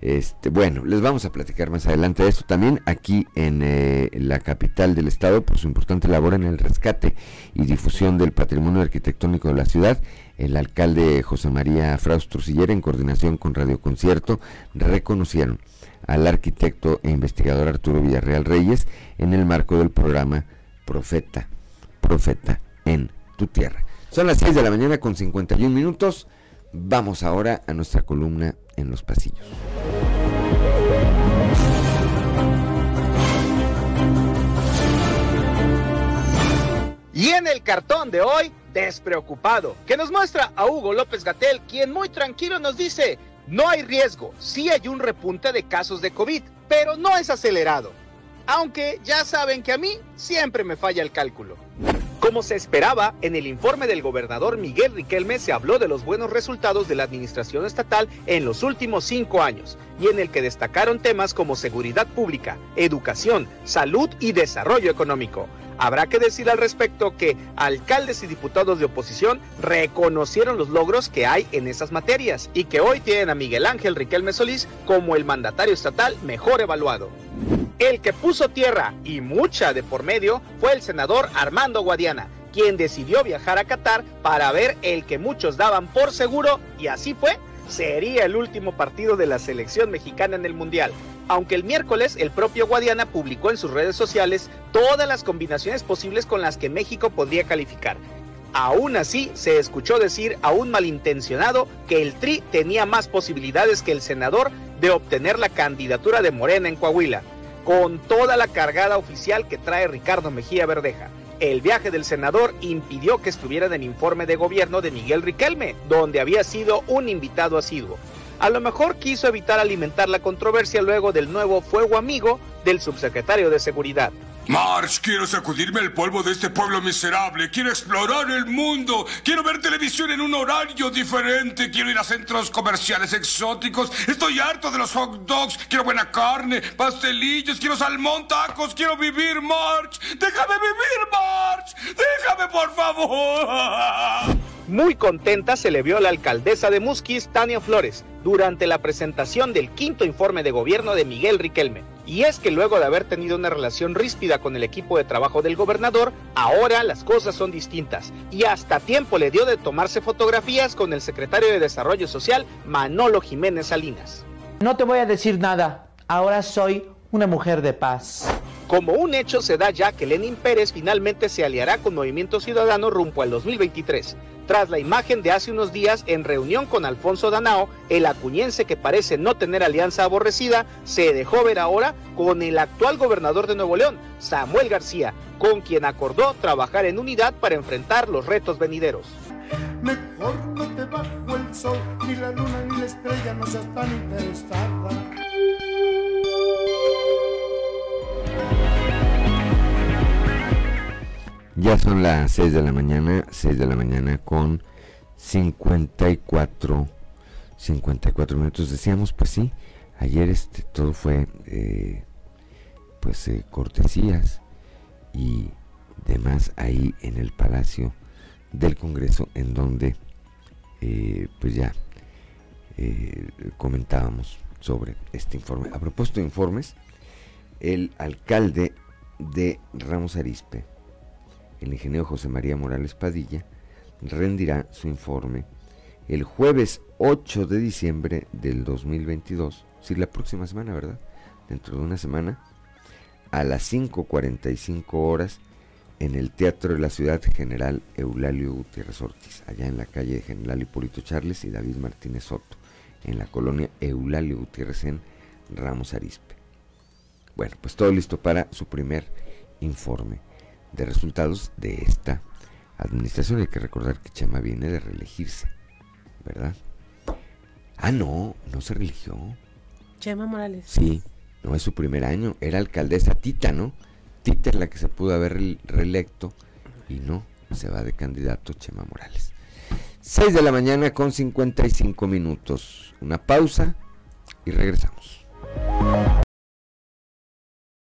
Este, bueno, les vamos a platicar más adelante de esto también aquí en eh, la capital del estado por su importante labor en el rescate y difusión del patrimonio arquitectónico de la ciudad. El alcalde José María Frausto Siller, en coordinación con Radio Concierto, reconocieron al arquitecto e investigador Arturo Villarreal Reyes en el marco del programa Profeta, Profeta en tu tierra. Son las 6 de la mañana con 51 minutos. Vamos ahora a nuestra columna en los pasillos. Y en el cartón de hoy, despreocupado, que nos muestra a Hugo López Gatel, quien muy tranquilo nos dice, no hay riesgo, sí hay un repunte de casos de COVID, pero no es acelerado. Aunque ya saben que a mí siempre me falla el cálculo. Como se esperaba, en el informe del gobernador Miguel Riquelme se habló de los buenos resultados de la administración estatal en los últimos cinco años y en el que destacaron temas como seguridad pública, educación, salud y desarrollo económico. Habrá que decir al respecto que alcaldes y diputados de oposición reconocieron los logros que hay en esas materias y que hoy tienen a Miguel Ángel Riquelme Solís como el mandatario estatal mejor evaluado. El que puso tierra y mucha de por medio fue el senador Armando Guadiana, quien decidió viajar a Qatar para ver el que muchos daban por seguro, y así fue, sería el último partido de la selección mexicana en el Mundial. Aunque el miércoles el propio Guadiana publicó en sus redes sociales todas las combinaciones posibles con las que México podría calificar. Aún así, se escuchó decir a un malintencionado que el Tri tenía más posibilidades que el senador de obtener la candidatura de Morena en Coahuila, con toda la cargada oficial que trae Ricardo Mejía Verdeja. El viaje del senador impidió que estuviera en el informe de gobierno de Miguel Riquelme, donde había sido un invitado asiduo. A lo mejor quiso evitar alimentar la controversia luego del nuevo fuego amigo del subsecretario de Seguridad. March, quiero sacudirme el polvo de este pueblo miserable. Quiero explorar el mundo. Quiero ver televisión en un horario diferente. Quiero ir a centros comerciales exóticos. Estoy harto de los hot dogs. Quiero buena carne, pastelillos. Quiero salmón, tacos. Quiero vivir, March. Déjame vivir, March. Déjame, por favor. Muy contenta se le vio a la alcaldesa de Musquis, Tania Flores, durante la presentación del quinto informe de gobierno de Miguel Riquelme. Y es que luego de haber tenido una relación ríspida con el equipo de trabajo del gobernador, ahora las cosas son distintas. Y hasta tiempo le dio de tomarse fotografías con el secretario de Desarrollo Social, Manolo Jiménez Salinas. No te voy a decir nada, ahora soy una mujer de paz. Como un hecho se da ya que Lenin Pérez finalmente se aliará con Movimiento Ciudadano rumbo al 2023 tras la imagen de hace unos días en reunión con Alfonso Danao, el acuñense que parece no tener alianza aborrecida, se dejó ver ahora con el actual gobernador de Nuevo León, Samuel García, con quien acordó trabajar en unidad para enfrentar los retos venideros. Mejor no te bajo el sol, ni la luna ni la estrella no seas tan interesada. Ya son las 6 de la mañana, 6 de la mañana con 54, 54 minutos. Decíamos, pues sí, ayer este todo fue, eh, pues, eh, cortesías y demás ahí en el Palacio del Congreso, en donde, eh, pues ya comentábamos sobre este informe. A propósito de informes, el alcalde de Ramos Arispe, el ingeniero José María Morales Padilla, rendirá su informe el jueves 8 de diciembre del 2022, si la próxima semana, ¿verdad? Dentro de una semana, a las 5.45 horas en el Teatro de la Ciudad General Eulalio Gutiérrez Ortiz, allá en la calle de General Hipólito Charles y David Martínez Soto, en la colonia Eulalio Gutiérrez en Ramos Arispe. Bueno, pues todo listo para su primer informe de resultados de esta administración. Hay que recordar que Chema viene de reelegirse, ¿verdad? Ah, no, no se religió. Chema Morales. Sí, no es su primer año. Era alcaldesa Tita, ¿no? Tita es la que se pudo haber reelecto y no, se va de candidato Chema Morales. 6 de la mañana con 55 minutos. Una pausa y regresamos.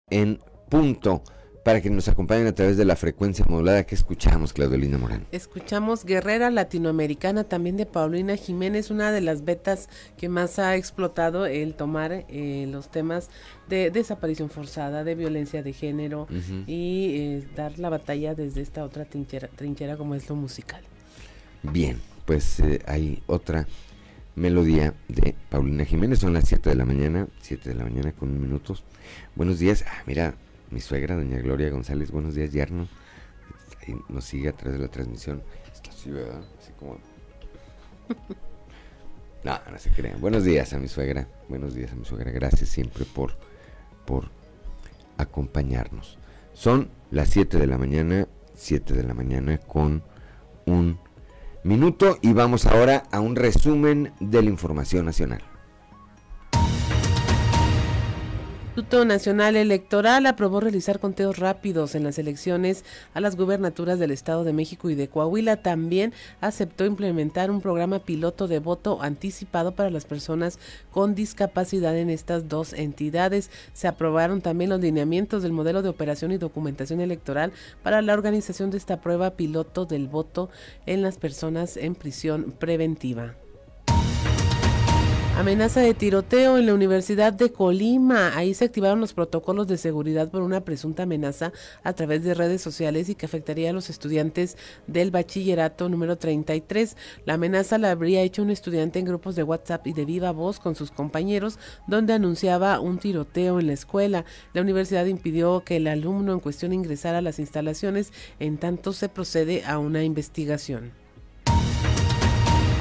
En punto para que nos acompañen a través de la frecuencia modulada que escuchamos, Claudelina Morán. Escuchamos Guerrera Latinoamericana también de Paulina Jiménez, una de las betas que más ha explotado el tomar eh, los temas de desaparición forzada, de violencia de género y eh, dar la batalla desde esta otra trinchera, trinchera como es lo musical. Bien, pues eh, hay otra melodía de Paulina Jiménez, son las 7 de la mañana, 7 de la mañana con minutos. Buenos días, ah, mira, mi suegra, doña Gloria González, buenos días, Yarno. Ahí nos sigue a través de la transmisión. Está así, ¿verdad? Así como... no, no se crean. Buenos días a mi suegra. Buenos días a mi suegra. Gracias siempre por, por acompañarnos. Son las 7 de la mañana, 7 de la mañana con un minuto y vamos ahora a un resumen de la información nacional. Instituto Nacional Electoral aprobó realizar conteos rápidos en las elecciones a las gubernaturas del Estado de México y de Coahuila. También aceptó implementar un programa piloto de voto anticipado para las personas con discapacidad en estas dos entidades. Se aprobaron también los lineamientos del modelo de operación y documentación electoral para la organización de esta prueba piloto del voto en las personas en prisión preventiva. Amenaza de tiroteo en la Universidad de Colima. Ahí se activaron los protocolos de seguridad por una presunta amenaza a través de redes sociales y que afectaría a los estudiantes del bachillerato número 33. La amenaza la habría hecho un estudiante en grupos de WhatsApp y de viva voz con sus compañeros, donde anunciaba un tiroteo en la escuela. La universidad impidió que el alumno en cuestión ingresara a las instalaciones, en tanto se procede a una investigación.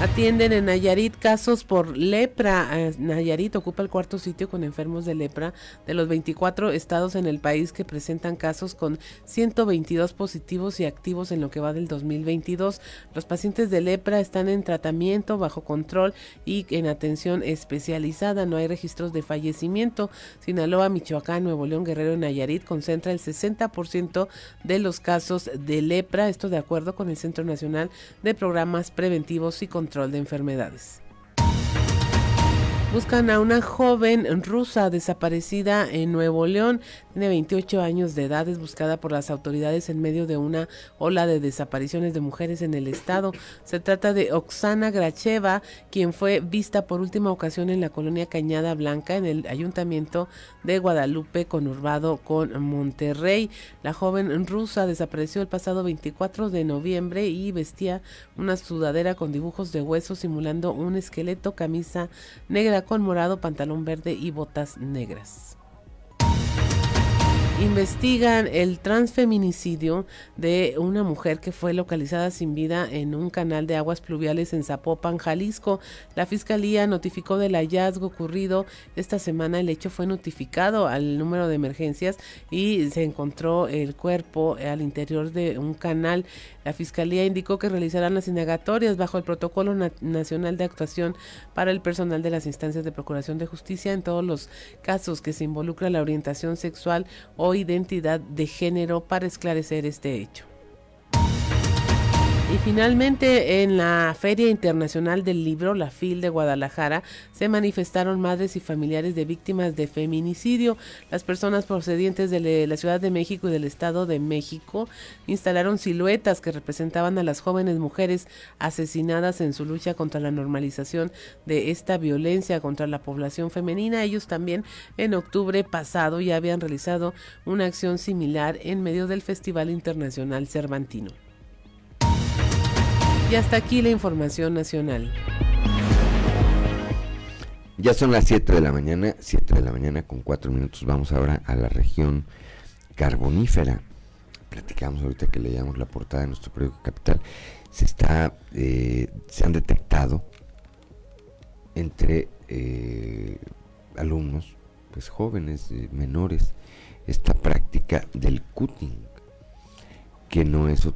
Atienden en Nayarit casos por lepra. Eh, Nayarit ocupa el cuarto sitio con enfermos de lepra de los 24 estados en el país que presentan casos con 122 positivos y activos en lo que va del 2022. Los pacientes de lepra están en tratamiento bajo control y en atención especializada. No hay registros de fallecimiento. Sinaloa, Michoacán, Nuevo León, Guerrero Nayarit concentra el 60% de los casos de lepra. Esto de acuerdo con el Centro Nacional de Programas Preventivos y Control de enfermedades. Buscan a una joven rusa desaparecida en Nuevo León. Tiene 28 años de edad, es buscada por las autoridades en medio de una ola de desapariciones de mujeres en el estado. Se trata de Oksana Gracheva, quien fue vista por última ocasión en la colonia Cañada Blanca, en el ayuntamiento de Guadalupe, conurbado con Monterrey. La joven rusa desapareció el pasado 24 de noviembre y vestía una sudadera con dibujos de huesos simulando un esqueleto, camisa negra con morado, pantalón verde y botas negras investigan el transfeminicidio de una mujer que fue localizada sin vida en un canal de aguas pluviales en Zapopan, Jalisco. La fiscalía notificó del hallazgo ocurrido esta semana. El hecho fue notificado al número de emergencias y se encontró el cuerpo al interior de un canal. La fiscalía indicó que realizarán las indagatorias bajo el protocolo nacional de actuación para el personal de las instancias de procuración de justicia en todos los casos que se involucra la orientación sexual o identidad de género para esclarecer este hecho. Y finalmente, en la Feria Internacional del Libro, la FIL de Guadalajara, se manifestaron madres y familiares de víctimas de feminicidio. Las personas procedientes de la Ciudad de México y del Estado de México instalaron siluetas que representaban a las jóvenes mujeres asesinadas en su lucha contra la normalización de esta violencia contra la población femenina. Ellos también en octubre pasado ya habían realizado una acción similar en medio del Festival Internacional Cervantino. Y hasta aquí la información nacional. Ya son las 7 de la mañana, 7 de la mañana con 4 minutos. Vamos ahora a la región carbonífera. Platicamos ahorita que leíamos la portada de nuestro periódico Capital. Se está, eh, se han detectado entre eh, alumnos, pues jóvenes, eh, menores, esta práctica del cutting que no es,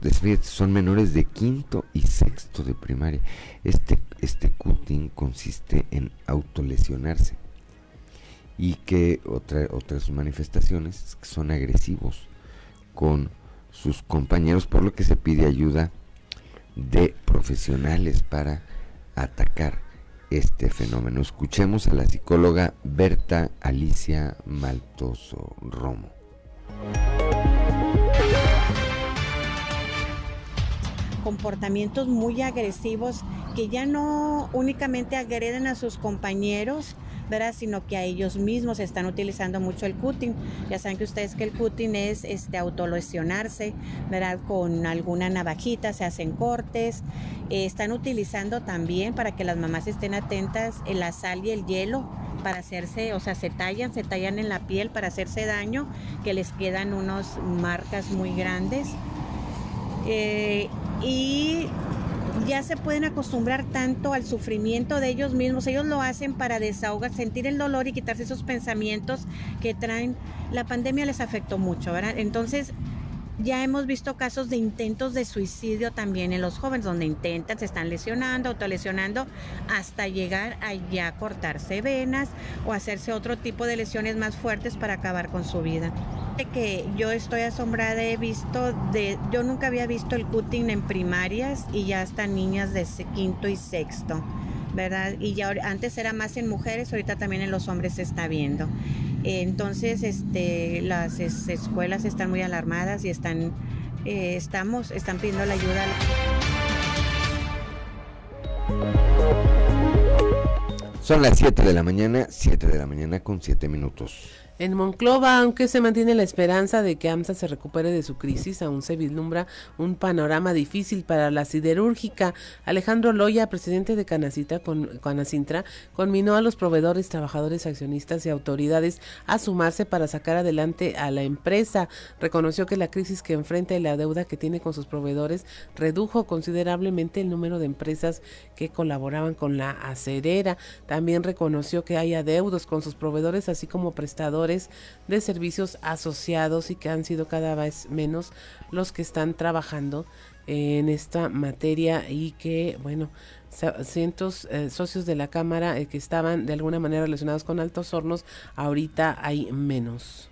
son menores de quinto y sexto de primaria. Este, este cutting consiste en autolesionarse y que otra, otras manifestaciones son agresivos con sus compañeros, por lo que se pide ayuda de profesionales para atacar este fenómeno. Escuchemos a la psicóloga Berta Alicia Maltoso Romo. Comportamientos muy agresivos que ya no únicamente agreden a sus compañeros, ¿verdad? sino que a ellos mismos están utilizando mucho el cutting. Ya saben que ustedes que el cutting es este, autolesionarse ¿verdad? con alguna navajita, se hacen cortes. Eh, están utilizando también para que las mamás estén atentas en la sal y el hielo para hacerse, o sea, se tallan, se tallan en la piel para hacerse daño, que les quedan unas marcas muy grandes. Eh, y ya se pueden acostumbrar tanto al sufrimiento de ellos mismos. Ellos lo hacen para desahogar, sentir el dolor y quitarse esos pensamientos que traen. La pandemia les afectó mucho, ¿verdad? Entonces, ya hemos visto casos de intentos de suicidio también en los jóvenes, donde intentan, se están lesionando, autolesionando, hasta llegar a ya cortarse venas o hacerse otro tipo de lesiones más fuertes para acabar con su vida. Que yo estoy asombrada, he visto, de, yo nunca había visto el cutting en primarias y ya hasta niñas de quinto y sexto. ¿Verdad? Y ya antes era más en mujeres, ahorita también en los hombres se está viendo. Entonces, este, las escuelas están muy alarmadas y están, eh, estamos, están pidiendo la ayuda. Son las 7 de la mañana, 7 de la mañana con 7 minutos. En Monclova, aunque se mantiene la esperanza de que AMSA se recupere de su crisis, aún se vislumbra un panorama difícil para la siderúrgica. Alejandro Loya, presidente de Canacita, con, Canacintra, conminó a los proveedores, trabajadores, accionistas y autoridades a sumarse para sacar adelante a la empresa. Reconoció que la crisis que enfrenta y la deuda que tiene con sus proveedores redujo considerablemente el número de empresas que colaboraban con la acerera. También reconoció que hay adeudos con sus proveedores, así como prestadores de servicios asociados y que han sido cada vez menos los que están trabajando en esta materia y que, bueno, cientos eh, socios de la Cámara eh, que estaban de alguna manera relacionados con Altos Hornos, ahorita hay menos.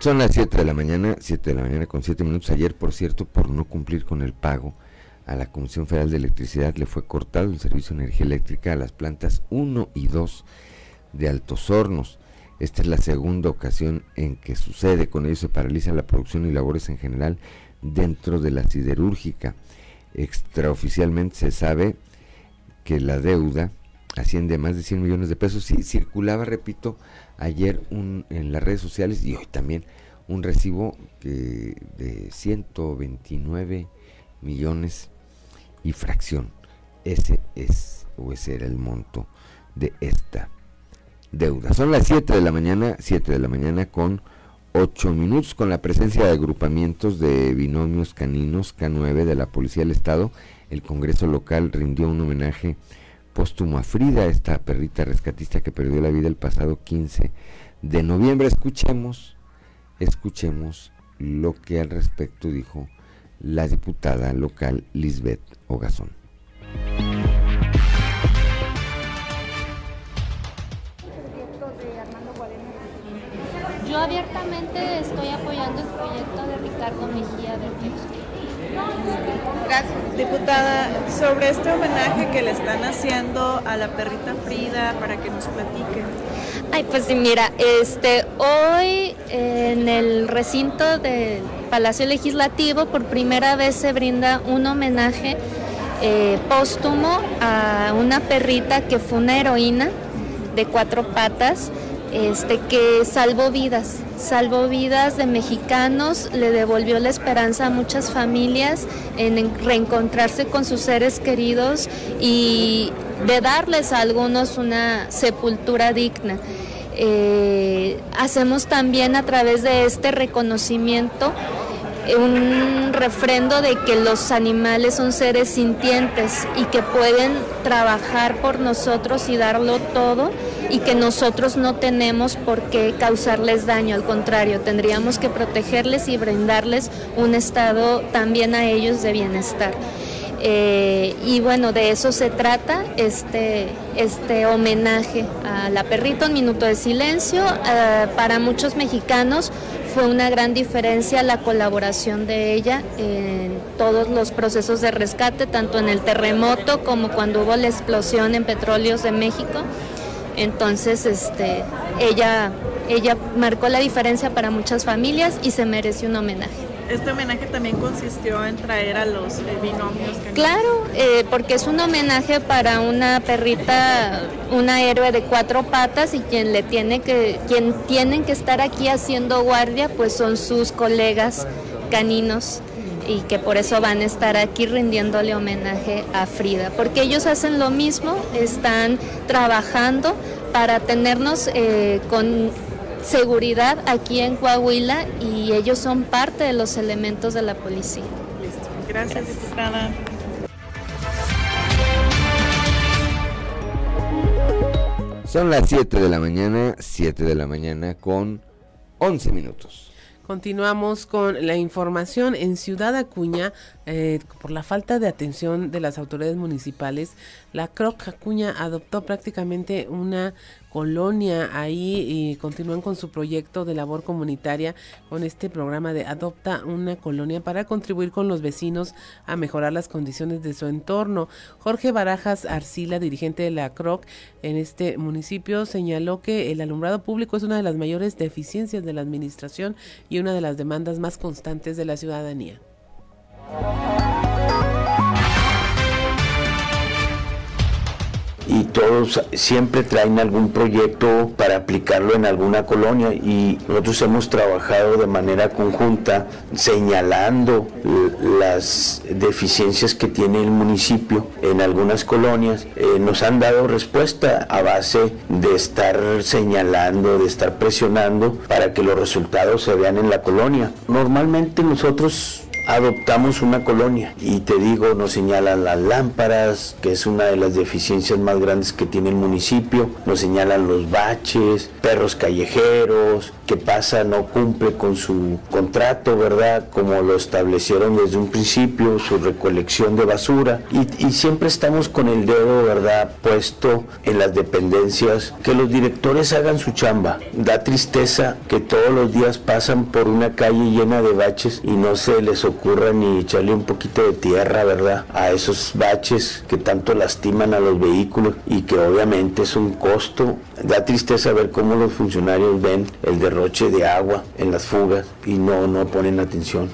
Son las 7 de la mañana, 7 de la mañana con 7 minutos. Ayer, por cierto, por no cumplir con el pago a la Comisión Federal de Electricidad le fue cortado el servicio de energía eléctrica a las plantas 1 y 2 de Altos Hornos. Esta es la segunda ocasión en que sucede, con ello se paraliza la producción y labores en general dentro de la siderúrgica. Extraoficialmente se sabe que la deuda asciende a más de 100 millones de pesos. Sí, circulaba, repito, ayer en las redes sociales y hoy también un recibo de 129 millones y fracción. Ese es o ese era el monto de esta deuda. Son las 7 de la mañana, 7 de la mañana con 8 minutos con la presencia de agrupamientos de binomios caninos K9 de la Policía del Estado. El Congreso local rindió un homenaje póstumo a Frida, esta perrita rescatista que perdió la vida el pasado 15 de noviembre. Escuchemos, escuchemos lo que al respecto dijo la diputada local Lisbeth Ogazón. Yo abiertamente estoy apoyando el proyecto de Ricardo Mejía del Gracias. Diputada, sobre este homenaje que le están haciendo a la perrita Frida, para que nos platique. Ay, pues mira, este, hoy en el recinto del Palacio Legislativo por primera vez se brinda un homenaje eh, póstumo a una perrita que fue una heroína de cuatro patas, este, que salvó vidas, salvó vidas de mexicanos, le devolvió la esperanza a muchas familias en reencontrarse con sus seres queridos y de darles a algunos una sepultura digna. Eh, hacemos también a través de este reconocimiento un refrendo de que los animales son seres sintientes y que pueden trabajar por nosotros y darlo todo y que nosotros no tenemos por qué causarles daño, al contrario, tendríamos que protegerles y brindarles un estado también a ellos de bienestar. Eh, y bueno, de eso se trata este, este homenaje a la perrita, un minuto de silencio. Eh, para muchos mexicanos fue una gran diferencia la colaboración de ella en todos los procesos de rescate, tanto en el terremoto como cuando hubo la explosión en Petróleos de México. Entonces, este, ella, ella marcó la diferencia para muchas familias y se merece un homenaje. Este homenaje también consistió en traer a los eh, binomios. Claro, eh, porque es un homenaje para una perrita, una héroe de cuatro patas y quien le tiene que, quien tienen que estar aquí haciendo guardia, pues son sus colegas caninos y que por eso van a estar aquí rindiéndole homenaje a Frida, porque ellos hacen lo mismo, están trabajando para tenernos eh, con seguridad aquí en Coahuila y ellos son parte de los elementos de la policía. Gracias, diputada. Son las 7 de la mañana, 7 de la mañana con 11 minutos. Continuamos con la información en Ciudad Acuña. Eh, por la falta de atención de las autoridades municipales, la CROC Acuña adoptó prácticamente una colonia ahí y continúan con su proyecto de labor comunitaria con este programa de Adopta una colonia para contribuir con los vecinos a mejorar las condiciones de su entorno. Jorge Barajas Arcila, dirigente de la CROC en este municipio, señaló que el alumbrado público es una de las mayores deficiencias de la administración y una de las demandas más constantes de la ciudadanía. Y todos siempre traen algún proyecto para aplicarlo en alguna colonia y nosotros hemos trabajado de manera conjunta señalando las deficiencias que tiene el municipio en algunas colonias. Eh, nos han dado respuesta a base de estar señalando, de estar presionando para que los resultados se vean en la colonia. Normalmente nosotros adoptamos una colonia y te digo, nos señalan las lámparas, que es una de las deficiencias más grandes que tiene el municipio, nos señalan los baches, perros callejeros, que pasa, no cumple con su contrato, ¿verdad? Como lo establecieron desde un principio, su recolección de basura. Y, siempre estamos con el dedo, ¿verdad? Puesto en las dependencias, que los directores hagan su chamba. Da tristeza que todos los días pasan por una calle llena de baches y no se les ocurra ni echarle un poquito de tierra, ¿verdad? A esos baches que tanto lastiman a los vehículos y que obviamente es un costo. Da tristeza ver cómo los funcionarios ven el de derroche de agua en las fugas y no, no ponen atención.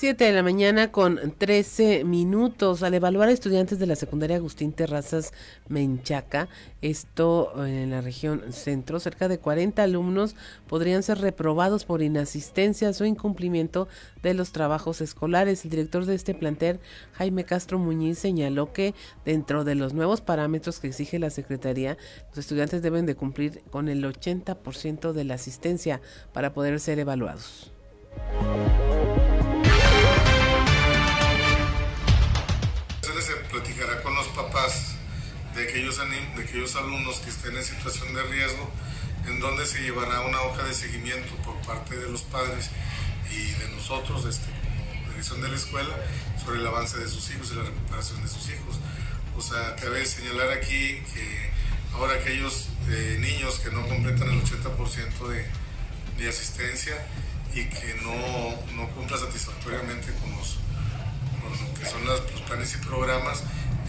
7 de la mañana con 13 minutos. Al evaluar a estudiantes de la secundaria Agustín Terrazas Menchaca, esto en la región centro, cerca de 40 alumnos podrían ser reprobados por inasistencia o incumplimiento de los trabajos escolares. El director de este plantel, Jaime Castro Muñiz, señaló que dentro de los nuevos parámetros que exige la Secretaría, los estudiantes deben de cumplir con el 80% de la asistencia para poder ser evaluados. De aquellos, de aquellos alumnos que estén en situación de riesgo, en donde se llevará una hoja de seguimiento por parte de los padres y de nosotros, este, como dirección de la escuela, sobre el avance de sus hijos y la recuperación de sus hijos. O sea, cabe señalar aquí que ahora aquellos eh, niños que no completan el 80% de, de, asistencia y que no, no cumplan satisfactoriamente con los que son los, planes y programas,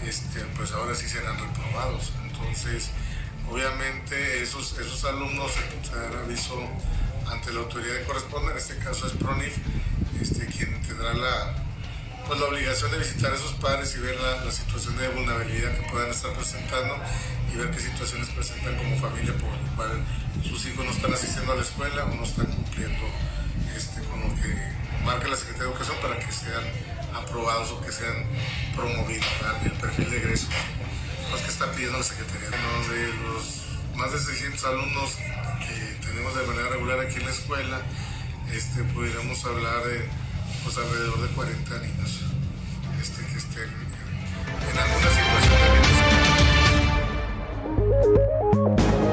este, pues ahora sí serán reprobados. Entonces, obviamente esos, esos alumnos se dará aviso ante la autoridad que corresponde, en este caso es PRONIF, este, quien tendrá la, pues, la obligación de visitar a esos padres y ver la, situación de vulnerabilidad que puedan estar presentando y ver qué situaciones presentan como familia por cual sus hijos no están asistiendo a la escuela o no están cumpliendo este, con lo que marca la Secretaría de Educación para que sean aprobados o que sean promovidos, el perfil de egreso, los que está pidiendo la Secretaría. De los más de 600 alumnos que tenemos de manera regular aquí en la escuela, este, pudiéramos hablar de pues, alrededor de 40 niños este, que estén en, alguna situación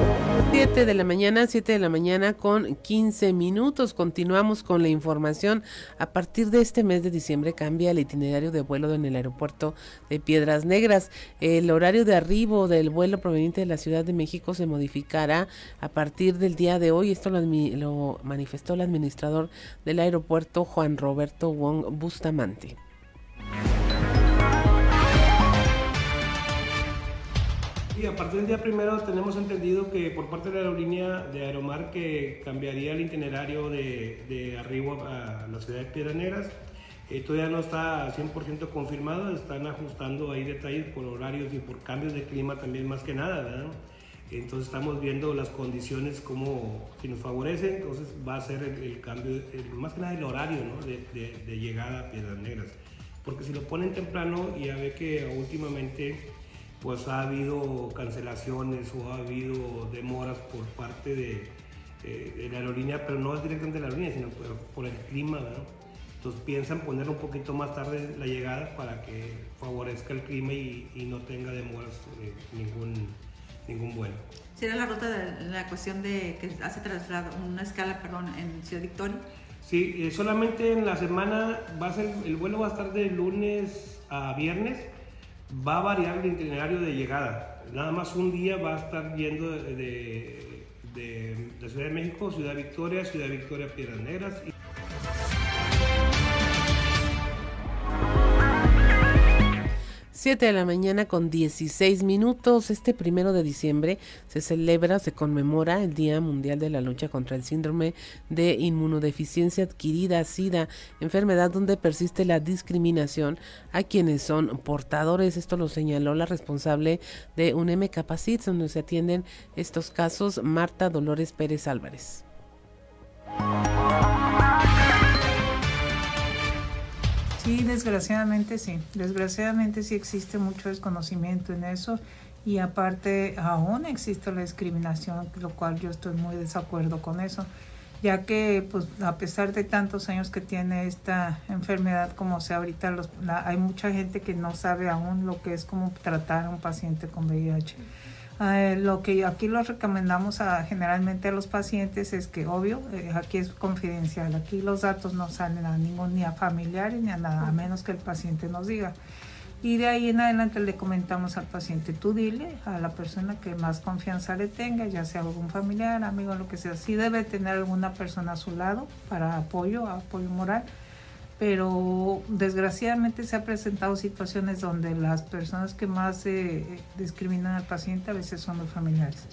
de 7 de la mañana, 7 de la mañana con 15 minutos. Continuamos con la información. A partir de este mes de diciembre cambia el itinerario de vuelo en el aeropuerto de Piedras Negras. El horario de arribo del vuelo proveniente de la Ciudad de México se modificará a partir del día de hoy. Esto lo, lo manifestó el administrador del aeropuerto Juan Roberto Wong Bustamante. Sí, a partir del día primero tenemos entendido que por parte de la aerolínea de Aeromar que cambiaría el itinerario de, de arribo a la ciudad de Piedras Negras. Eh, todavía no está 100% confirmado, están ajustando ahí detalles por horarios y por cambios de clima también más que nada, ¿verdad? Entonces estamos viendo las condiciones como si nos favorecen, entonces va a ser el, cambio, más que nada el horario ¿no? de, de, de, llegada a Piedras Negras. Porque si lo ponen temprano, ya ve que últimamente pues ha habido cancelaciones o ha habido demoras por parte de, eh, de la aerolínea, pero no es directamente de la aerolínea, sino por, por el clima. ¿no? Entonces piensan poner un poquito más tarde la llegada para que favorezca el clima y, y no tenga demoras eh, ningún ningún vuelo. ¿Será la ruta de la cuestión de que hace traslado, una escala, perdón, en Ciudad Victoria? Sí, eh, solamente en la semana va a ser, el vuelo va a estar de lunes a viernes, va a variar el itinerario de llegada. Nada más un día va a estar yendo de, de, Ciudad de México, Ciudad Victoria, Ciudad Victoria, Piedras Negras. Y... 7 de la mañana con 16 minutos. Este primero de diciembre se celebra, se conmemora el Día Mundial de la Lucha contra el Síndrome de Inmunodeficiencia Adquirida, SIDA, enfermedad donde persiste la discriminación a quienes son portadores. Esto lo señaló la responsable de UNEM Capacit, donde se atienden estos casos, Marta Dolores Pérez Álvarez. Sí, desgraciadamente sí. Desgraciadamente sí existe mucho desconocimiento en eso y aparte aún existe la discriminación, lo cual yo estoy muy desacuerdo con eso, ya que pues a pesar de tantos años que tiene esta enfermedad como sea ahorita, los, la, hay mucha gente que no sabe aún lo que es como tratar a un paciente con VIH. Eh, lo que aquí lo recomendamos a, generalmente a los pacientes es que, obvio, eh, aquí es confidencial, aquí los datos no salen a ningún ni a familiares ni a nada, a menos que el paciente nos diga. Y de ahí en adelante le comentamos al paciente, tú dile a la persona que más confianza le tenga, ya sea algún familiar, amigo, lo que sea. Sí debe tener alguna persona a su lado para apoyo, apoyo moral pero desgraciadamente se ha presentado situaciones donde las personas que más eh, discriminan al paciente a veces son los familiares.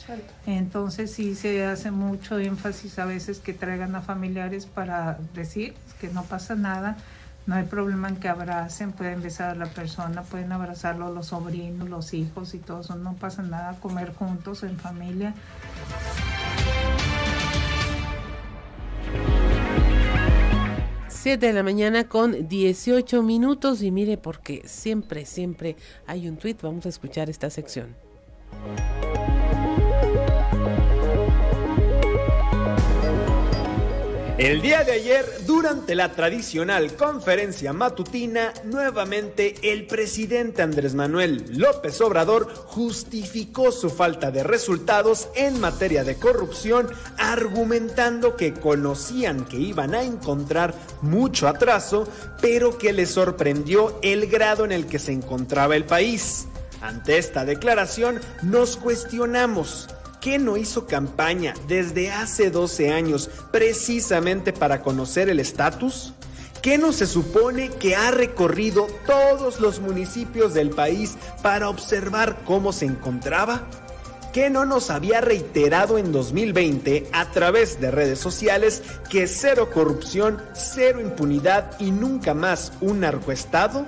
Entonces sí se hace mucho énfasis a veces que traigan a familiares para decir que no pasa nada, no hay problema en que abracen, pueden besar a la persona, pueden abrazarlo los sobrinos, los hijos y todo eso, no pasa nada, comer juntos en familia. 7 de la mañana con 18 minutos y mire porque siempre, siempre hay un tweet. Vamos a escuchar esta sección. El día de ayer, durante la tradicional conferencia matutina, nuevamente el presidente Andrés Manuel López Obrador justificó su falta de resultados en materia de corrupción, argumentando que conocían que iban a encontrar mucho atraso, pero que les sorprendió el grado en el que se encontraba el país. Ante esta declaración, nos cuestionamos qué no hizo campaña desde hace 12 años precisamente para conocer el estatus? ¿Qué no se supone que ha recorrido todos los municipios del país para observar cómo se encontraba? ¿Qué no nos había reiterado en 2020 a través de redes sociales que cero corrupción, cero impunidad y nunca más un narcoestado?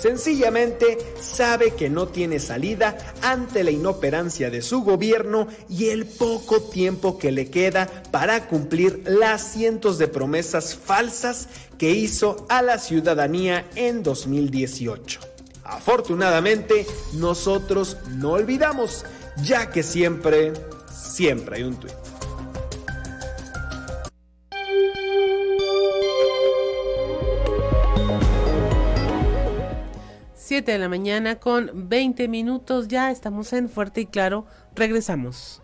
Sencillamente sabe que no tiene salida ante la inoperancia de su gobierno y el poco tiempo que le queda para cumplir las cientos de promesas falsas que hizo a la ciudadanía en 2018. Afortunadamente, nosotros no olvidamos, ya que siempre, siempre hay un tuit. 7 de la mañana con 20 minutos. Ya estamos en Fuerte y Claro. Regresamos.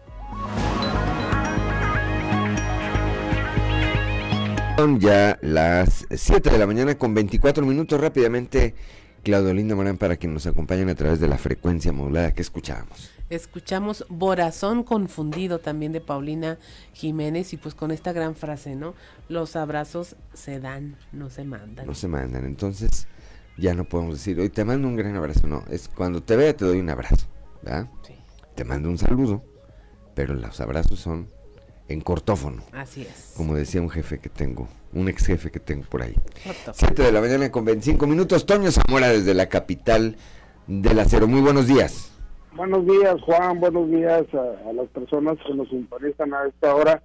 Son ya las 7 de la mañana con 24 minutos. Rápidamente, Claudio Linda Morán, para que nos acompañen a través de la frecuencia modulada que escuchábamos. Escuchamos Borazón Confundido también de Paulina Jiménez y pues con esta gran frase, ¿no? Los abrazos se dan, no se mandan. No se mandan. Entonces, ya no podemos decir, hoy te mando un gran abrazo, no, es cuando te vea te doy un abrazo, ¿verdad? Sí. te mando un saludo, pero los abrazos son en cortófono. Así es. Como decía un jefe que tengo, un ex jefe que tengo por ahí. Siete de la mañana con 25 minutos. Toño Zamora desde la capital del acero. Muy buenos días. Buenos días, Juan. Buenos días a, las personas que nos sintonizan a esta hora.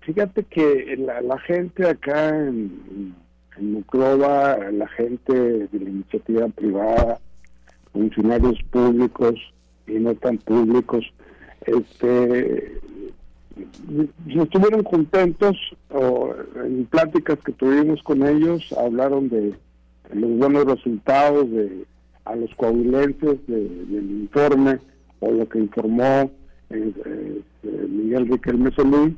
Fíjate que la, gente acá en, en la gente de la iniciativa privada, funcionarios públicos y no tan públicos, este estuvieron contentos o en pláticas que tuvimos con ellos hablaron de los buenos resultados de a los coahuilenses del informe o lo que informó eh, eh, Miguel Riquelme Solís,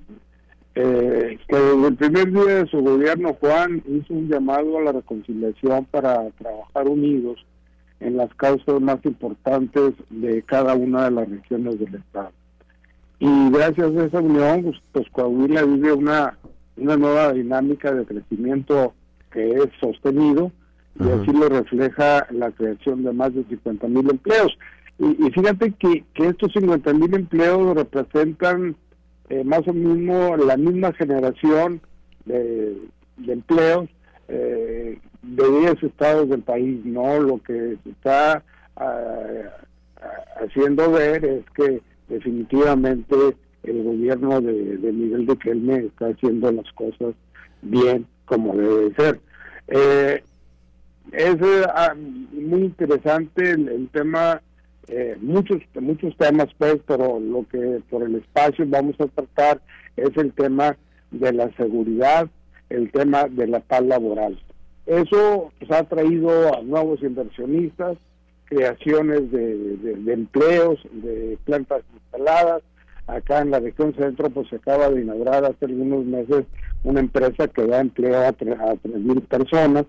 eh, que desde el primer día de su gobierno Juan hizo un llamado a la reconciliación para trabajar unidos en las causas más importantes de cada una de las regiones del Estado. Y gracias a esa unión, pues, pues Coahuila vive una, una nueva dinámica de crecimiento que es sostenido y así lo refleja la creación de más de 50 mil empleos. Y, fíjate que, que estos 50 mil empleos representan eh, más o menos la misma generación de, empleos eh, de 10 estados del país, ¿no? Lo que se está ah, ah, haciendo ver es que definitivamente el gobierno de, de Miguel de Kelme está haciendo las cosas bien como debe ser. Eh, es ah, muy interesante el, tema, eh, muchos muchos temas pues, pero lo que por el espacio vamos a tratar es el tema de la seguridad, el tema de la paz laboral. Eso pues, ha traído a nuevos inversionistas, creaciones de, de, empleos, de plantas instaladas. Acá en la región centro pues se acaba de inaugurar hace algunos meses una empresa que da empleo a, a 3.000 personas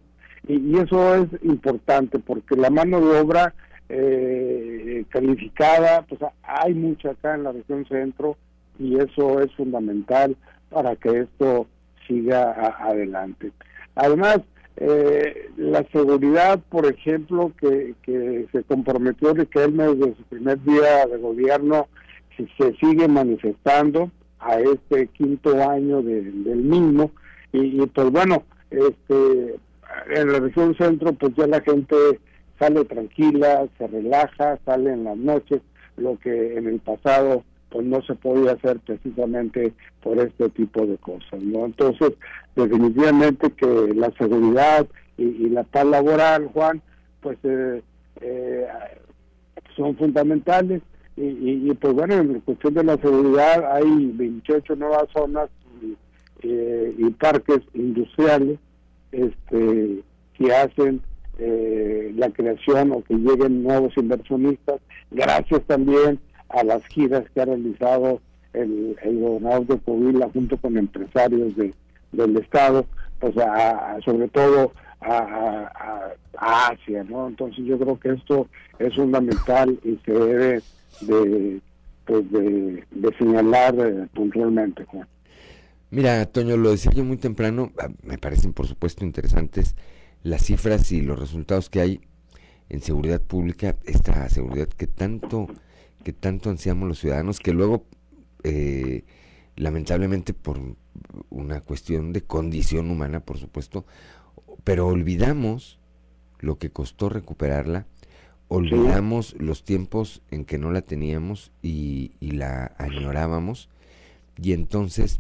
y, eso es importante porque la mano de obra eh, calificada, pues hay mucha acá en la región centro y eso es fundamental para que esto siga adelante. Además, eh, la seguridad, por ejemplo, que, que se comprometió Riquelme desde su primer día de gobierno, se, sigue manifestando a este quinto año del mismo. Y, y, pues bueno, este en la región centro pues ya la gente sale tranquila, se relaja, sale en las noches, lo que en el pasado pues no se podía hacer precisamente por este tipo de cosas, ¿no? Entonces, definitivamente que la seguridad y, la paz laboral, Juan, pues eh, eh, son fundamentales y, y, pues bueno, en cuestión de la seguridad hay 28 nuevas zonas y, eh, y parques industriales este, que hacen eh, la creación o que lleguen nuevos inversionistas, gracias también a las giras que ha realizado el, gobernador de Coahuila junto con empresarios de, del Estado, pues sobre todo a, Asia, ¿no? Entonces yo creo que esto es fundamental y se debe de, pues de, señalar eh, puntualmente, Juan. Mira, Toño, lo decía yo muy temprano, ah, me parecen por supuesto interesantes las cifras y los resultados que hay en seguridad pública, esta seguridad que tanto, que tanto ansiamos los ciudadanos, que luego, eh, lamentablemente por una cuestión de condición humana, por supuesto, pero olvidamos lo que costó recuperarla, olvidamos los tiempos en que no la teníamos y, y la añorábamos, y entonces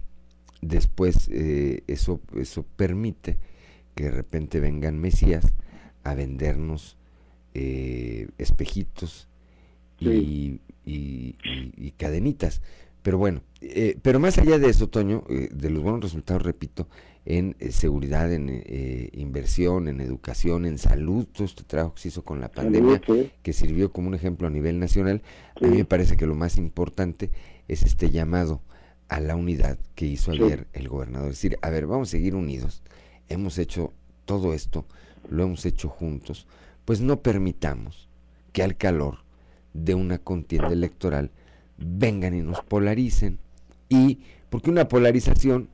después eh, eso, eso permite que de repente vengan mesías a vendernos eh, espejitos y, cadenitas. Pero bueno, eh, pero más allá de eso, Toño, de los buenos resultados, repito, en seguridad, en inversión, en educación, en salud, todo este trabajo que se hizo con la pandemia, que sirvió como un ejemplo a nivel nacional, a mí me parece que lo más importante es este llamado a la unidad que hizo ayer el gobernador. Es decir, a ver, vamos a seguir unidos. Hemos hecho todo esto, lo hemos hecho juntos, pues no permitamos que al calor de una contienda electoral vengan y nos polaricen. Y porque una polarización,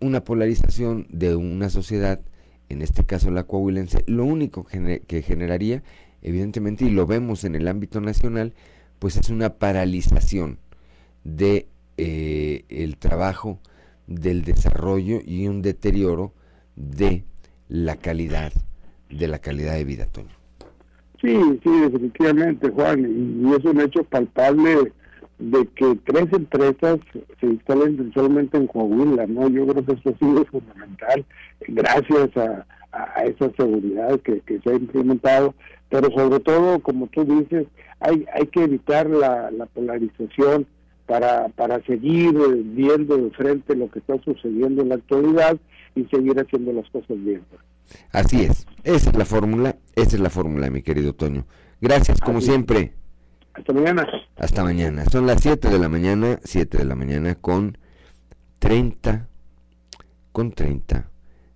una polarización de una sociedad, en este caso la coahuilense, lo único que generaría, evidentemente, y lo vemos en el ámbito nacional, pues es una paralización de eh, el trabajo, del desarrollo y un deterioro de la calidad, de la calidad de vida, Toño. Sí, sí, definitivamente, Juan, y es un hecho palpable de que tres empresas se instalen solamente en Coahuila, ¿no? Yo creo que esto ha sido fundamental gracias a, esa seguridad que, se ha implementado, pero sobre todo, como tú dices, hay, hay que evitar la, polarización para, para seguir viendo de frente lo que está sucediendo en la actualidad y seguir haciendo las cosas bien. Así es, esa es la fórmula, esa es la fórmula, mi querido Toño. Gracias, como siempre. Hasta mañana. Hasta mañana. Son las 7 de la mañana, 7 de la mañana con 30, con 30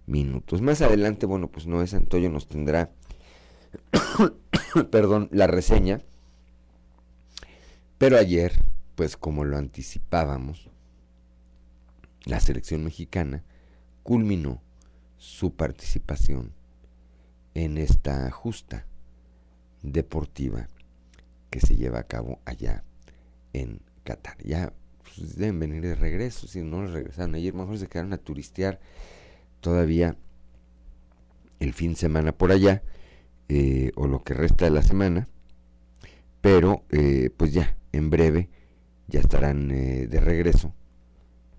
minutos. Más adelante, bueno, pues Noé Santoyo nos tendrá, perdón, la reseña. Pero ayer, pues como lo anticipábamos, la selección mexicana culminó su participación en esta justa deportiva que se lleva a cabo allá en Qatar. Ya pues, deben venir de regreso, si no regresaron ayer, mejor se quedaron a turistear todavía el fin de semana por allá, eh, o lo que resta de la semana, pero eh, pues ya, en breve, ya estarán eh, de regreso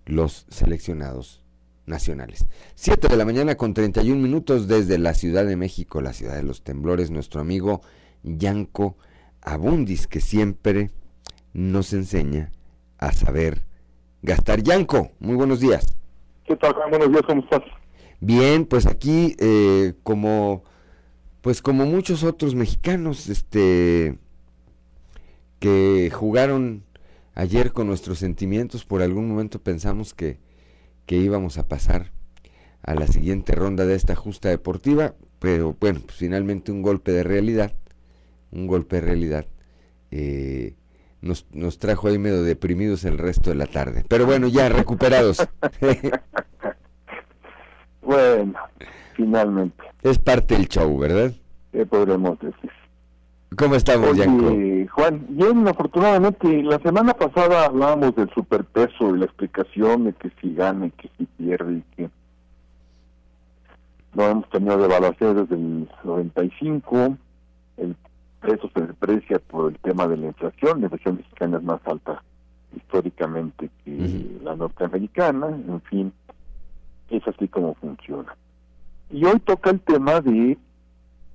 los seleccionados nacionales. 7 de la mañana con 31 minutos desde la Ciudad de México, la ciudad de los temblores, nuestro amigo Yanko Abundis, que siempre nos enseña a saber gastar. Yanko, muy buenos días. ¿Qué tal, Buenos días, ¿cómo estás? Bien, pues aquí, eh, como, pues como muchos otros mexicanos, este, que jugaron ayer con nuestros sentimientos, por algún momento pensamos que, que íbamos a pasar a la siguiente ronda de esta justa deportiva, pero bueno, pues finalmente un golpe de realidad un golpe de realidad, eh, nos, nos trajo ahí medio deprimidos el resto de la tarde. Pero bueno, ya recuperados. bueno, finalmente. Es parte del show, ¿verdad? ¿Qué podremos decir? ¿Cómo estamos, Oye, Juan, bien, afortunadamente, la semana pasada hablábamos del superpeso y la explicación de que si gana y que si pierde y que no hemos tenido devaluaciones desde el 95, el eso se deprecia por el tema de la inflación. La inflación mexicana es más alta históricamente que la norteamericana. En fin, es así como funciona. Y hoy toca el tema de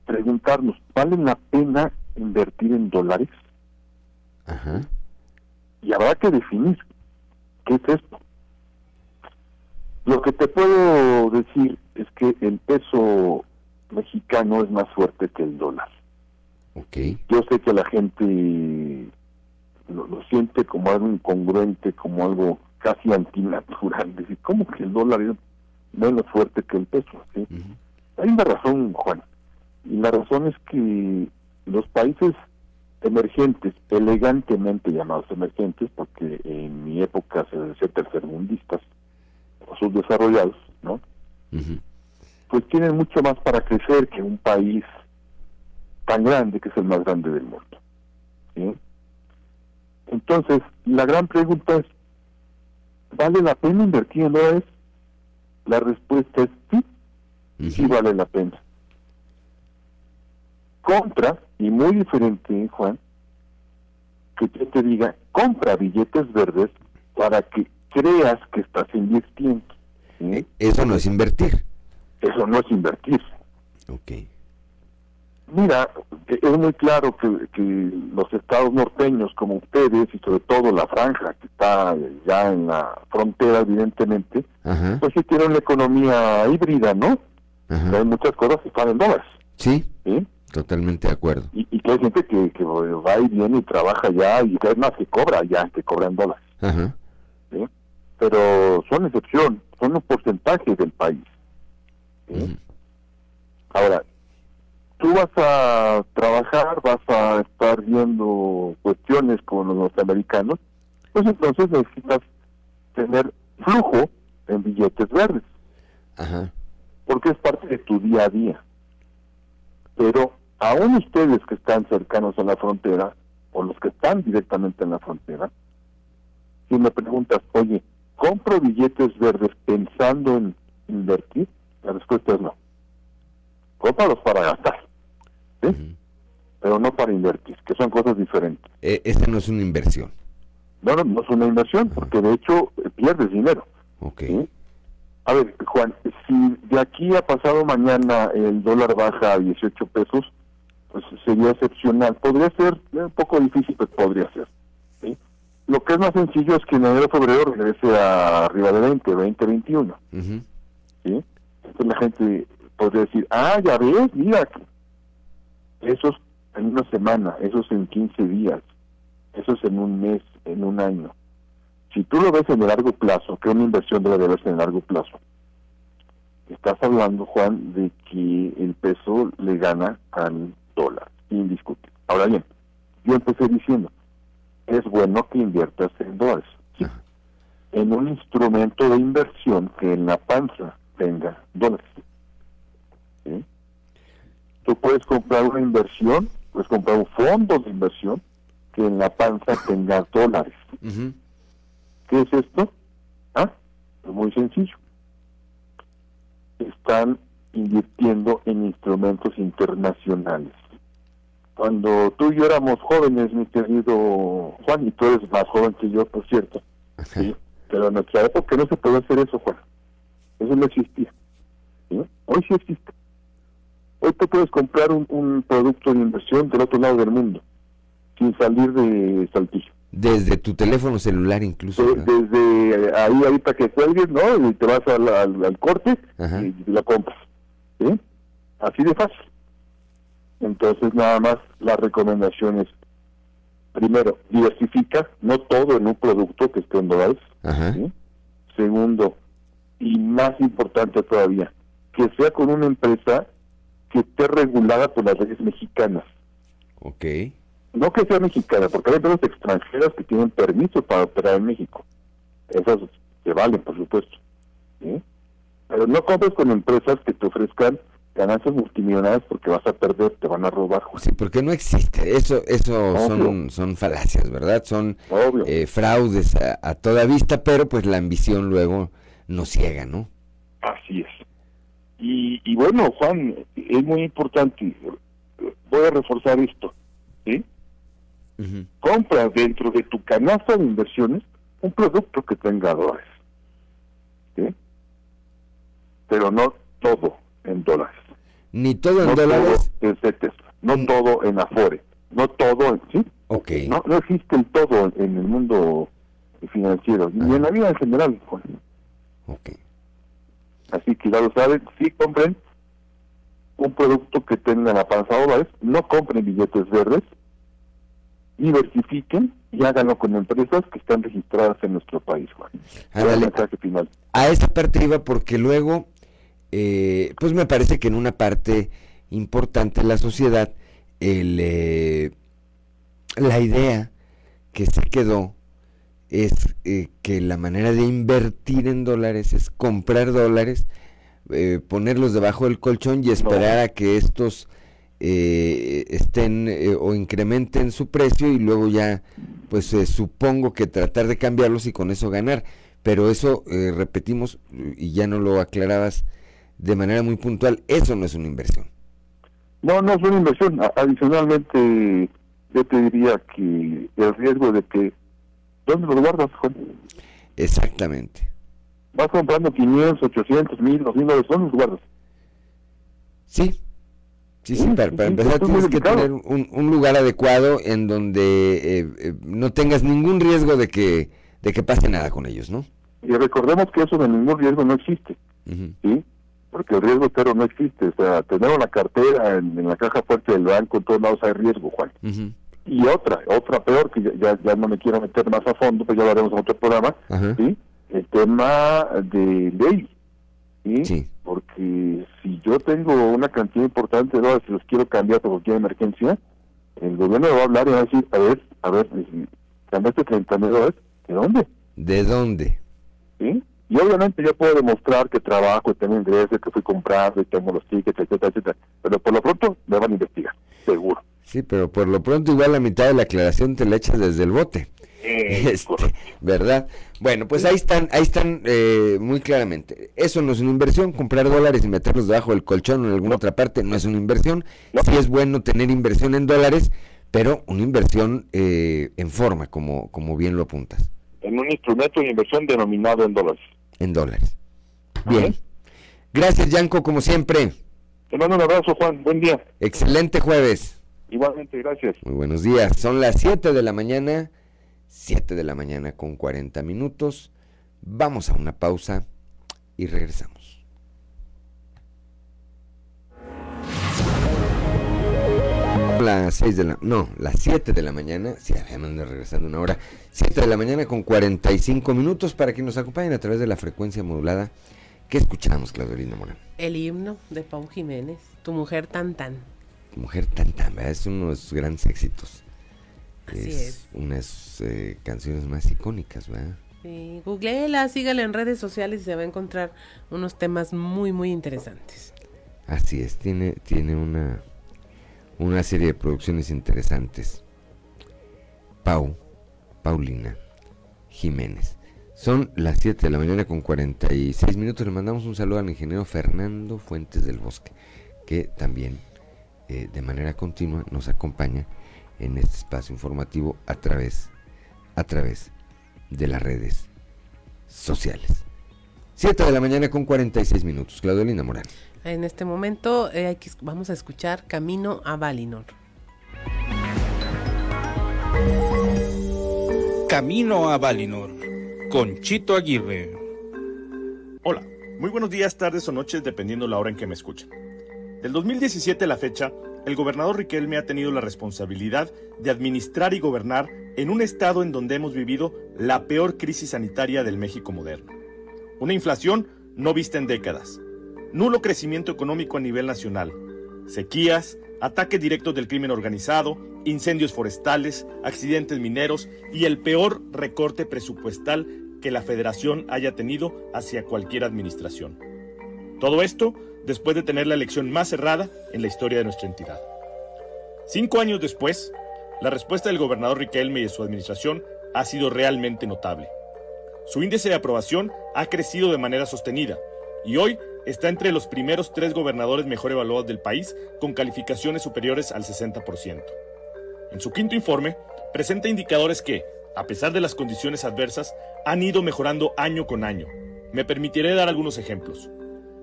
preguntarnos, ¿vale la pena invertir en dólares? Y habrá que definir qué es esto. Lo que te puedo decir es que el peso mexicano es más fuerte que el dólar. Yo sé que la gente lo, siente como algo incongruente, como algo casi antinatural. Decir, ¿cómo que el dólar es menos fuerte que el peso? Hay una razón, Juan. Y la razón es que los países emergentes, elegantemente llamados emergentes, porque en mi época se decía tercermundistas, o subdesarrollados, ¿no? Pues tienen mucho más para crecer que un país tan grande que es el más grande del mundo. Entonces, la gran pregunta es, ¿vale la pena invertir en dólares? La respuesta es sí, sí vale la pena. Contra, y muy diferente, Juan, que yo te diga, compra billetes verdes para que creas que estás invirtiendo. Eh, eso no es invertir. Eso no es invertir. Ok. Mira, es muy claro que, los estados norteños como ustedes y sobre todo la franja que está ya en la frontera evidentemente, pues sí tienen una economía híbrida, ¿no? Hay muchas cosas que están en dólares. Sí, totalmente de acuerdo. Y, que hay gente que, va y viene y trabaja ya y es más que cobra ya, que cobra en dólares. Pero son excepción, son un porcentaje del país. Ahora, tú vas a trabajar, vas a estar viendo cuestiones con los norteamericanos, pues entonces necesitas tener flujo en billetes verdes. Porque es parte de tu día a día. Pero aún ustedes que están cercanos a la frontera, o los que están directamente en la frontera, si me preguntas, oye, ¿compro billetes verdes pensando en invertir? La respuesta es no. Cómpralos para gastar, ¿sí? pero no para invertir, que son cosas diferentes. E, esa no es una inversión. No, no, no es una inversión, porque de hecho eh, pierdes dinero. Ok. ¿sí? A ver, Juan, si de aquí a pasado mañana el dólar baja a 18 pesos, pues sería excepcional. Podría ser eh, un poco difícil, pero podría ser. ¿sí? Lo que es más sencillo es que en enero febrero regrese a arriba de 20, 20, 21. Ujú. ¿sí? Entonces la gente podría decir, ah, ya ves, mira, esos en una semana, esos en 15 días, esos en un mes, en un año. Si tú lo ves en el largo plazo, que una inversión debe de verse en el largo plazo, estás hablando, Juan, de que el peso le gana al dólar, indiscutible. Ahora bien, yo empecé diciendo, es bueno que inviertas en dólares, ¿sí? en un instrumento de inversión que en la panza tenga dólares. ¿sí? Tú puedes comprar una inversión, puedes comprar un fondo de inversión que en la panza tenga dólares. ¿Qué es esto? Ah, es muy sencillo. Están invirtiendo en instrumentos internacionales. Cuando tú y yo éramos jóvenes, mi querido Juan, y tú eres más joven que yo, por cierto, ¿sí? pero en nuestra época no se podía hacer eso, Juan. Eso no existía. ¿sí? Hoy sí existe. Hoy te puedes comprar un, un producto de inversión del otro lado del mundo, sin salir de Saltillo. Desde tu teléfono celular incluso. Desde ahí ahorita que cuelgues, ¿no? Y te vas al, al- al corte Ajá. y la compras. ¿Sí? Así de fácil. Entonces, nada más la recomendación es, primero, diversifica, no todo en un producto que esté en dólares. Segundo, y más importante todavía, que sea con una empresa que esté regulada por las leyes mexicanas. Ok. No que sea mexicana, porque hay empresas extranjeras que tienen permiso para operar en México. Esas se valen, por supuesto. ¿sí? Pero no compres con empresas que te ofrezcan ganancias multimillonarias porque vas a perder, te van a robar. Juan. Sí, porque no existe. Eso, eso son, Obvio. son falacias, ¿verdad? Son eh, fraudes a, a toda vista, pero pues la ambición luego nos ciega, ¿no? Así es. Y, y bueno, Juan, es muy importante, voy a reforzar esto. ¿sí? Compra dentro de tu canasta de inversiones un producto que tenga dólares. ¿sí? Pero no todo en dólares. Ni todo en no dólares. todo en CETES, no todo en Afore, no todo en... ¿sí? Ok. No, no existe el todo en el mundo financiero, ni en la vida en general, Juan. Ok. Así que ya lo saben, sí compren un producto que tenga la panza dólares, no compren billetes verdes, diversifiquen y háganlo con empresas que están registradas en nuestro país, Juan. El mensaje final. A esa parte iba porque luego, eh, pues me parece que en una parte importante de la sociedad, el, eh, la idea que se quedó es eh, que la manera de invertir en dólares es comprar dólares, eh, ponerlos debajo del colchón y esperar a que estos eh, estén o incrementen su precio y luego ya, pues supongo que tratar de cambiarlos y con eso ganar. Pero eso, repetimos, y ya no lo aclarabas de manera muy puntual, eso no es una inversión. No, no es una inversión. Adicionalmente, yo te diría que el riesgo de que... ¿Dónde los guardas, Juan? Exactamente. Vas comprando 500, 800, 1000, 2000 dólares, ¿dónde los guardas? Sí, sí, sí, para, empezar tienes que tener un, un lugar adecuado en donde eh, eh, no tengas ningún riesgo de que, de que pase nada con ellos, ¿no? Y recordemos que eso de ningún riesgo no existe. ¿sí? Porque el riesgo cero no existe. O sea, tener una cartera en, en la caja fuerte del banco, en todos lados hay riesgo, Juan. Y otra, otra peor, que ya, no me quiero meter más a fondo, pues ya lo haremos en otro programa. ¿sí? El tema de ley, ¿sí? Sí. Porque si yo tengo una cantidad importante de dólares y los quiero cambiar por cualquier emergencia, el gobierno va a hablar y va a decir, a ver, a ver, cambiaste 30 mil dólares, ¿de dónde? ¿De dónde? ¿Sí? Y obviamente yo puedo demostrar que trabajo, que tengo ingresos, que fui comprando y tengo los tickets, etcétera, etcétera. Pero por lo pronto me van a investigar, seguro. Sí, pero por lo pronto igual la mitad de la aclaración te la echas desde el bote. Eh, Este, ¿Verdad? Bueno, pues ahí están, ahí están eh, muy claramente. Eso no es una inversión, comprar dólares y meterlos debajo del colchón o en alguna otra parte no es una inversión. Sí es bueno tener inversión en dólares, pero una inversión eh, en forma, como, como bien lo apuntas, En un instrumento de inversión denominado en dólares. En dólares. Bien. Gracias, Yanko, como siempre. Te mando un abrazo, Juan. Buen día. Excelente jueves. Igualmente, gracias. Muy buenos días. Son las 7 de la mañana, 7 de la mañana con 40 minutos. Vamos a una pausa y regresamos. Las 6 de la, no, las 7 de la mañana, sí, además de regresar una hora, 7 de la mañana con 45 minutos para que nos acompañen a través de la frecuencia modulada. ¿Qué escuchamos, Claudelina Morán? El himno de Pau Jiménez, tu mujer tan tan. Mujer tan tan, ¿verdad? es uno de sus grandes éxitos. Así es. una de sus eh, canciones más icónicas, ¿verdad? Sí, googleela, sígala en redes sociales y se va a encontrar unos temas muy, muy interesantes. Así es, tiene, tiene una, una serie de producciones interesantes. Pau, Paulina Jiménez. Son las 7 de la mañana con 46 minutos. Le mandamos un saludo al ingeniero Fernando Fuentes del Bosque, que también eh, de manera continua nos acompaña en este espacio informativo a través, a través de las redes sociales. 7 de la mañana con 46 minutos. Claudelina Morán. En este momento eh, hay que- vamos a escuchar Camino a Valinor. Camino a Valinor, con Chito Aguirre. Hola, muy buenos días, tardes o noches, dependiendo la hora en que me escuchen. Del 2017 a la fecha, el gobernador Riquelme ha tenido la responsabilidad de administrar y gobernar en un estado en donde hemos vivido la peor crisis sanitaria del México moderno. Una inflación no vista en décadas, nulo crecimiento económico a nivel nacional, sequías, ataques directos del crimen organizado, incendios forestales, accidentes mineros y el peor recorte presupuestal que la federación haya tenido hacia cualquier administración. Todo esto después de tener la elección más cerrada en la historia de nuestra entidad. Cinco años después, la respuesta del gobernador Riquelme y de su administración ha sido realmente notable. Su índice de aprobación ha crecido de manera sostenida y hoy está entre los primeros tres gobernadores mejor evaluados del país con calificaciones superiores al 60%. En su quinto informe, presenta indicadores que, a pesar de las condiciones adversas, han ido mejorando año con año. Me permitiré dar algunos ejemplos.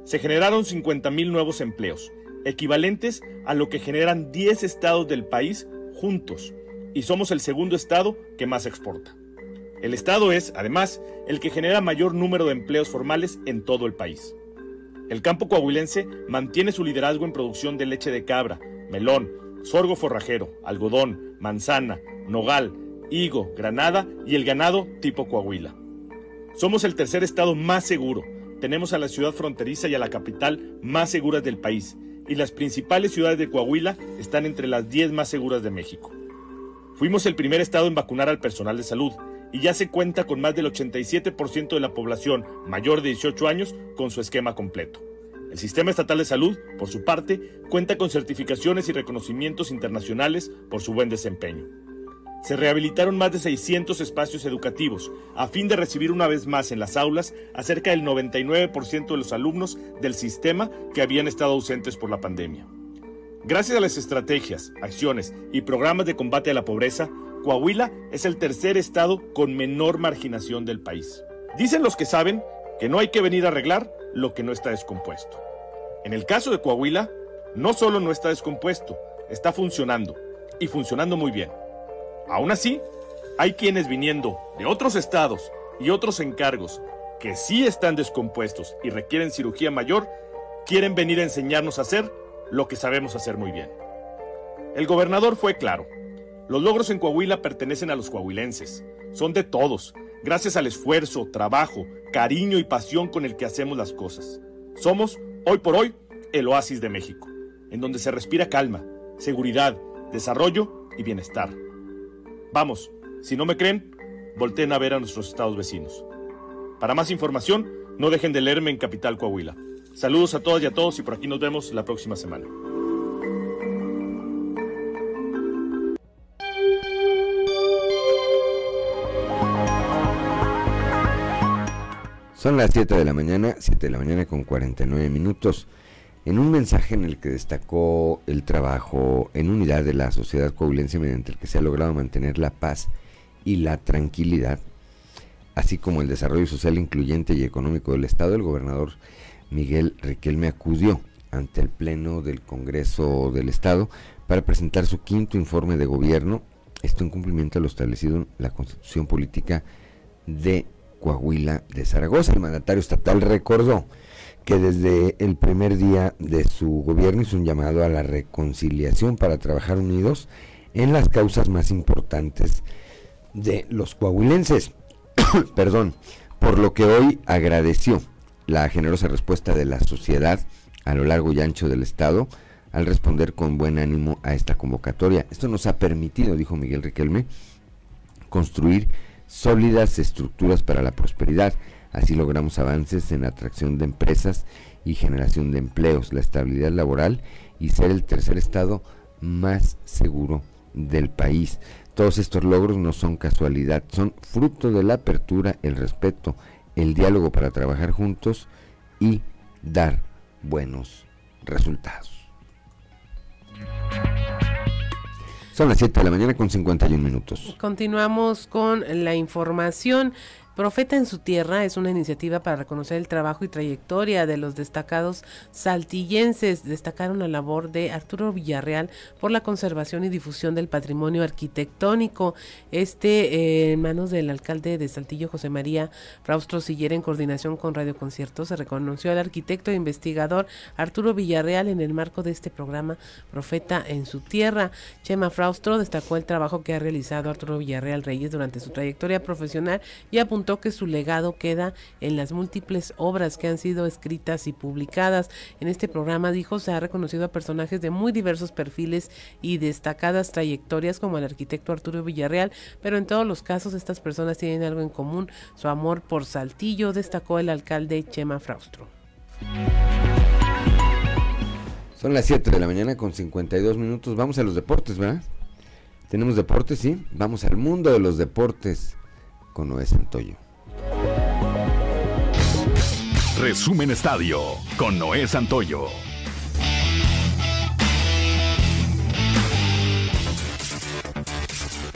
Se generaron 50.000 nuevos empleos, equivalentes a lo que generan 10 estados del país juntos, y somos el segundo estado que más exporta. El estado es, además, el que genera mayor número de empleos formales en todo el país. El campo coahuilense mantiene su liderazgo en producción de leche de cabra, melón, sorgo forrajero, algodón, manzana, nogal, higo, granada y el ganado tipo Coahuila. Somos el tercer estado más seguro. Tenemos a la ciudad fronteriza y a la capital más seguras del país. Y las principales ciudades de Coahuila están entre las 10 más seguras de México. Fuimos el primer estado en vacunar al personal de salud y ya se cuenta con más del 87% de la población mayor de 18 años con su esquema completo. El Sistema Estatal de Salud, por su parte, cuenta con certificaciones y reconocimientos internacionales por su buen desempeño. Se rehabilitaron más de 600 espacios educativos a fin de recibir una vez más en las aulas a cerca del 99% de los alumnos del sistema que habían estado ausentes por la pandemia. Gracias a las estrategias, acciones y programas de combate a la pobreza, Coahuila es el tercer estado con menor marginación del país. Dicen los que saben que no hay que venir a arreglar lo que no está descompuesto. En el caso de Coahuila, no solo no está descompuesto, está funcionando y funcionando muy bien. Aún así, hay quienes viniendo de otros estados y otros encargos que sí están descompuestos y requieren cirugía mayor, quieren venir a enseñarnos a hacer lo que sabemos hacer muy bien. El gobernador fue claro. Los logros en Coahuila pertenecen a los coahuilenses. Son de todos, gracias al esfuerzo, trabajo, cariño y pasión con el que hacemos las cosas. Somos, hoy por hoy, el oasis de México, en donde se respira calma, seguridad, desarrollo y bienestar. Vamos, si no me creen, volteen a ver a nuestros estados vecinos. Para más información, no dejen de leerme en Capital Coahuila. Saludos a todas y a todos y por aquí nos vemos la próxima semana. Son las 7 de la mañana, 7 de la mañana con 49 minutos. En un mensaje en el que destacó el trabajo en unidad de la sociedad coahuilense mediante el que se ha logrado mantener la paz y la tranquilidad, así como el desarrollo social incluyente y económico del Estado, el gobernador Miguel Riquelme acudió ante el Pleno del Congreso del Estado para presentar su quinto informe de gobierno, esto en cumplimiento a lo establecido en la Constitución Política de Coahuila de Zaragoza. El mandatario estatal recordó que desde el primer día de su gobierno hizo un llamado a la reconciliación para trabajar unidos en las causas más importantes de los coahuilenses. Perdón, por lo que hoy agradeció la generosa respuesta de la sociedad a lo largo y ancho del Estado al responder con buen ánimo a esta convocatoria. Esto nos ha permitido, dijo Miguel Riquelme, construir sólidas estructuras para la prosperidad. Así logramos avances en atracción de empresas y generación de empleos, la estabilidad laboral y ser el tercer estado más seguro del país. Todos estos logros no son casualidad, son fruto de la apertura, el respeto, el diálogo para trabajar juntos y dar buenos resultados. Son las 7 de la mañana con 51 minutos. Continuamos con la información. Profeta en su tierra es una iniciativa para reconocer el trabajo y trayectoria de los destacados saltillenses. Destacaron la labor de Arturo Villarreal por la conservación y difusión del patrimonio arquitectónico. Este eh, en manos del alcalde de Saltillo, José María Fraustro Sillera, en coordinación con Radio Concierto, se reconoció al arquitecto e investigador Arturo Villarreal en el marco de este programa Profeta en su tierra. Chema Fraustro destacó el trabajo que ha realizado Arturo Villarreal Reyes durante su trayectoria profesional y apuntó que su legado queda en las múltiples obras que han sido escritas y publicadas. En este programa, dijo, se ha reconocido a personajes de muy diversos perfiles y destacadas trayectorias como el arquitecto Arturo Villarreal, pero en todos los casos estas personas tienen algo en común, su amor por Saltillo, destacó el alcalde Chema Fraustro. Son las 7 de la mañana con 52 minutos. Vamos a los deportes, ¿verdad? Tenemos deportes, sí. Vamos al mundo de los deportes con Noé Santoyo. Resumen Estadio con Noé Santoyo.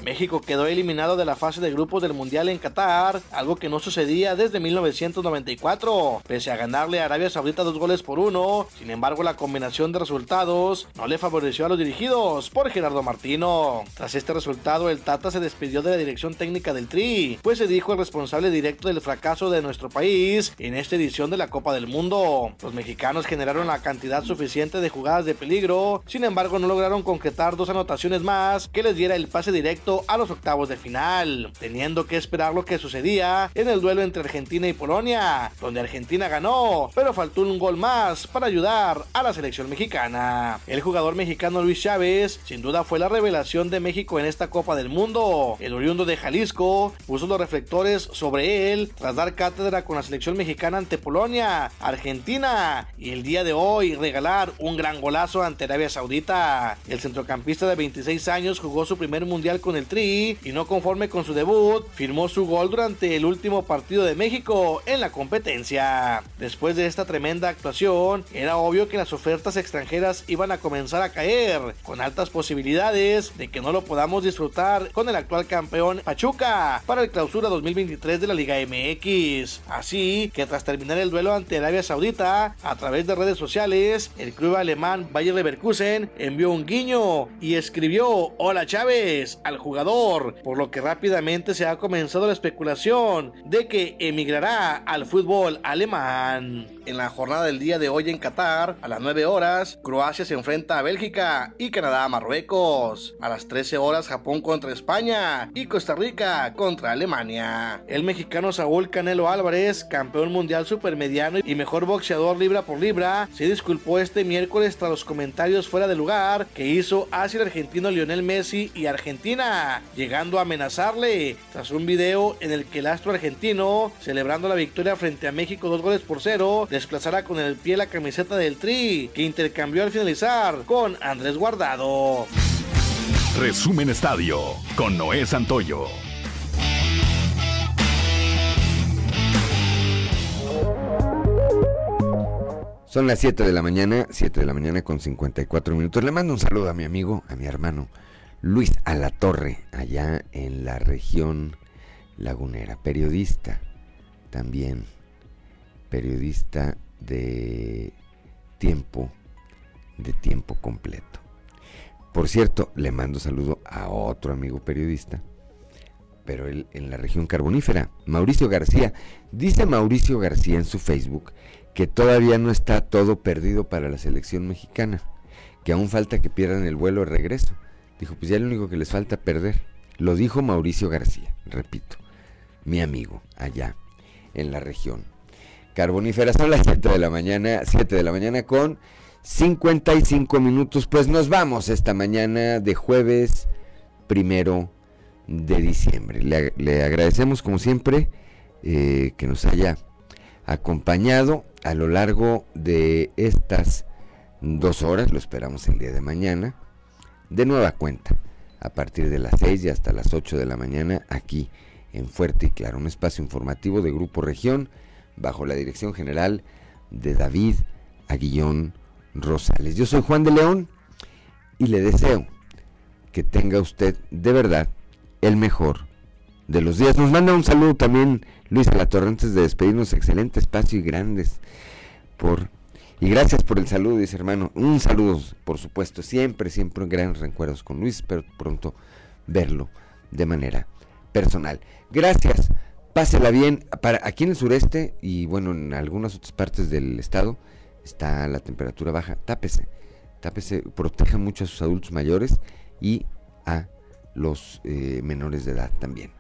México quedó eliminado de la fase de grupos del Mundial en Qatar, algo que no sucedía desde 1994, pese a ganarle a Arabia Saudita dos goles por uno. Sin embargo, la combinación de resultados no le favoreció a los dirigidos por Gerardo Martino. Tras este resultado, el Tata se despidió de la dirección técnica del Tri, pues se dijo el responsable directo del fracaso de nuestro país en esta edición de la Copa del Mundo. Los mexicanos generaron la cantidad suficiente de jugadas de peligro, sin embargo no lograron concretar dos anotaciones más que les diera el pase directo a los octavos de final, teniendo que esperar lo que sucedía en el duelo entre Argentina y Polonia, donde Argentina ganó, pero faltó un gol más para ayudar a la selección mexicana. El jugador mexicano Luis Chávez, sin duda fue la revelación de México en esta Copa del Mundo. El oriundo de Jalisco puso los reflectores sobre él tras dar cátedra con la selección mexicana ante Polonia, Argentina y el día de hoy regalar un gran golazo ante Arabia Saudita. El centrocampista de 26 años jugó su primer mundial con el Y no conforme con su debut, firmó su gol durante el último partido de México en la competencia. Después de esta tremenda actuación, era obvio que las ofertas extranjeras iban a comenzar a caer, con altas posibilidades de que no lo podamos disfrutar con el actual campeón Pachuca para el clausura 2023 de la Liga MX. Así que tras terminar el duelo ante Arabia Saudita, a través de redes sociales, el club alemán Bayer Leverkusen envió un guiño y escribió Hola Chávez al jugador por lo que rápidamente se ha comenzado la especulación de que emigrará al fútbol alemán. En la jornada del día de hoy en Qatar, a las 9 horas, Croacia se enfrenta a Bélgica y Canadá a Marruecos. A las 13 horas, Japón contra España y Costa Rica contra Alemania. El mexicano Saúl Canelo Álvarez, campeón mundial supermediano y mejor boxeador libra por libra, se disculpó este miércoles tras los comentarios fuera de lugar que hizo hacia el argentino Lionel Messi y Argentina llegando a amenazarle tras un video en el que el astro argentino, celebrando la victoria frente a México dos goles por cero, desplazará con el pie la camiseta del Tri, que intercambió al finalizar con Andrés Guardado. Resumen Estadio con Noé Santoyo. Son las 7 de la mañana, 7 de la mañana con 54 minutos. Le mando un saludo a mi amigo, a mi hermano Luis Alatorre, allá en la región lagunera, periodista también, periodista de tiempo, de tiempo completo. Por cierto, le mando saludo a otro amigo periodista, pero él en la región carbonífera, Mauricio García. Dice Mauricio García en su Facebook que todavía no está todo perdido para la selección mexicana, que aún falta que pierdan el vuelo de regreso. Dijo, pues ya lo único que les falta perder. Lo dijo Mauricio García, repito, mi amigo, allá en la región. Carbonífera son las 7 de la mañana, 7 de la mañana con 55 minutos. Pues nos vamos esta mañana de jueves primero de diciembre. Le, agradecemos como siempre eh, que nos haya acompañado a lo largo de estas dos horas, lo esperamos el día de mañana, de nueva cuenta, a partir de las 6 y hasta las 8 de la mañana, aquí en Fuerte y Claro, un espacio informativo de Grupo Región, bajo la dirección general de David Aguillón Rosales. Yo soy Juan de León y le deseo que tenga usted de verdad el mejor de los días. Nos manda un saludo también Luis Alatorre antes de despedirnos. Excelente espacio y grandes por y gracias por el saludo, dice hermano. Un saludo, por supuesto, siempre, siempre grandes recuerdos con Luis, pero pronto verlo de manera personal. Gracias, pásela bien. Para aquí en el sureste y bueno, en algunas otras partes del estado está la temperatura baja. Tápese, tápese, proteja mucho a sus adultos mayores y a los eh, menores de edad también.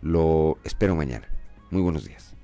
Lo espero mañana. Muy buenos días.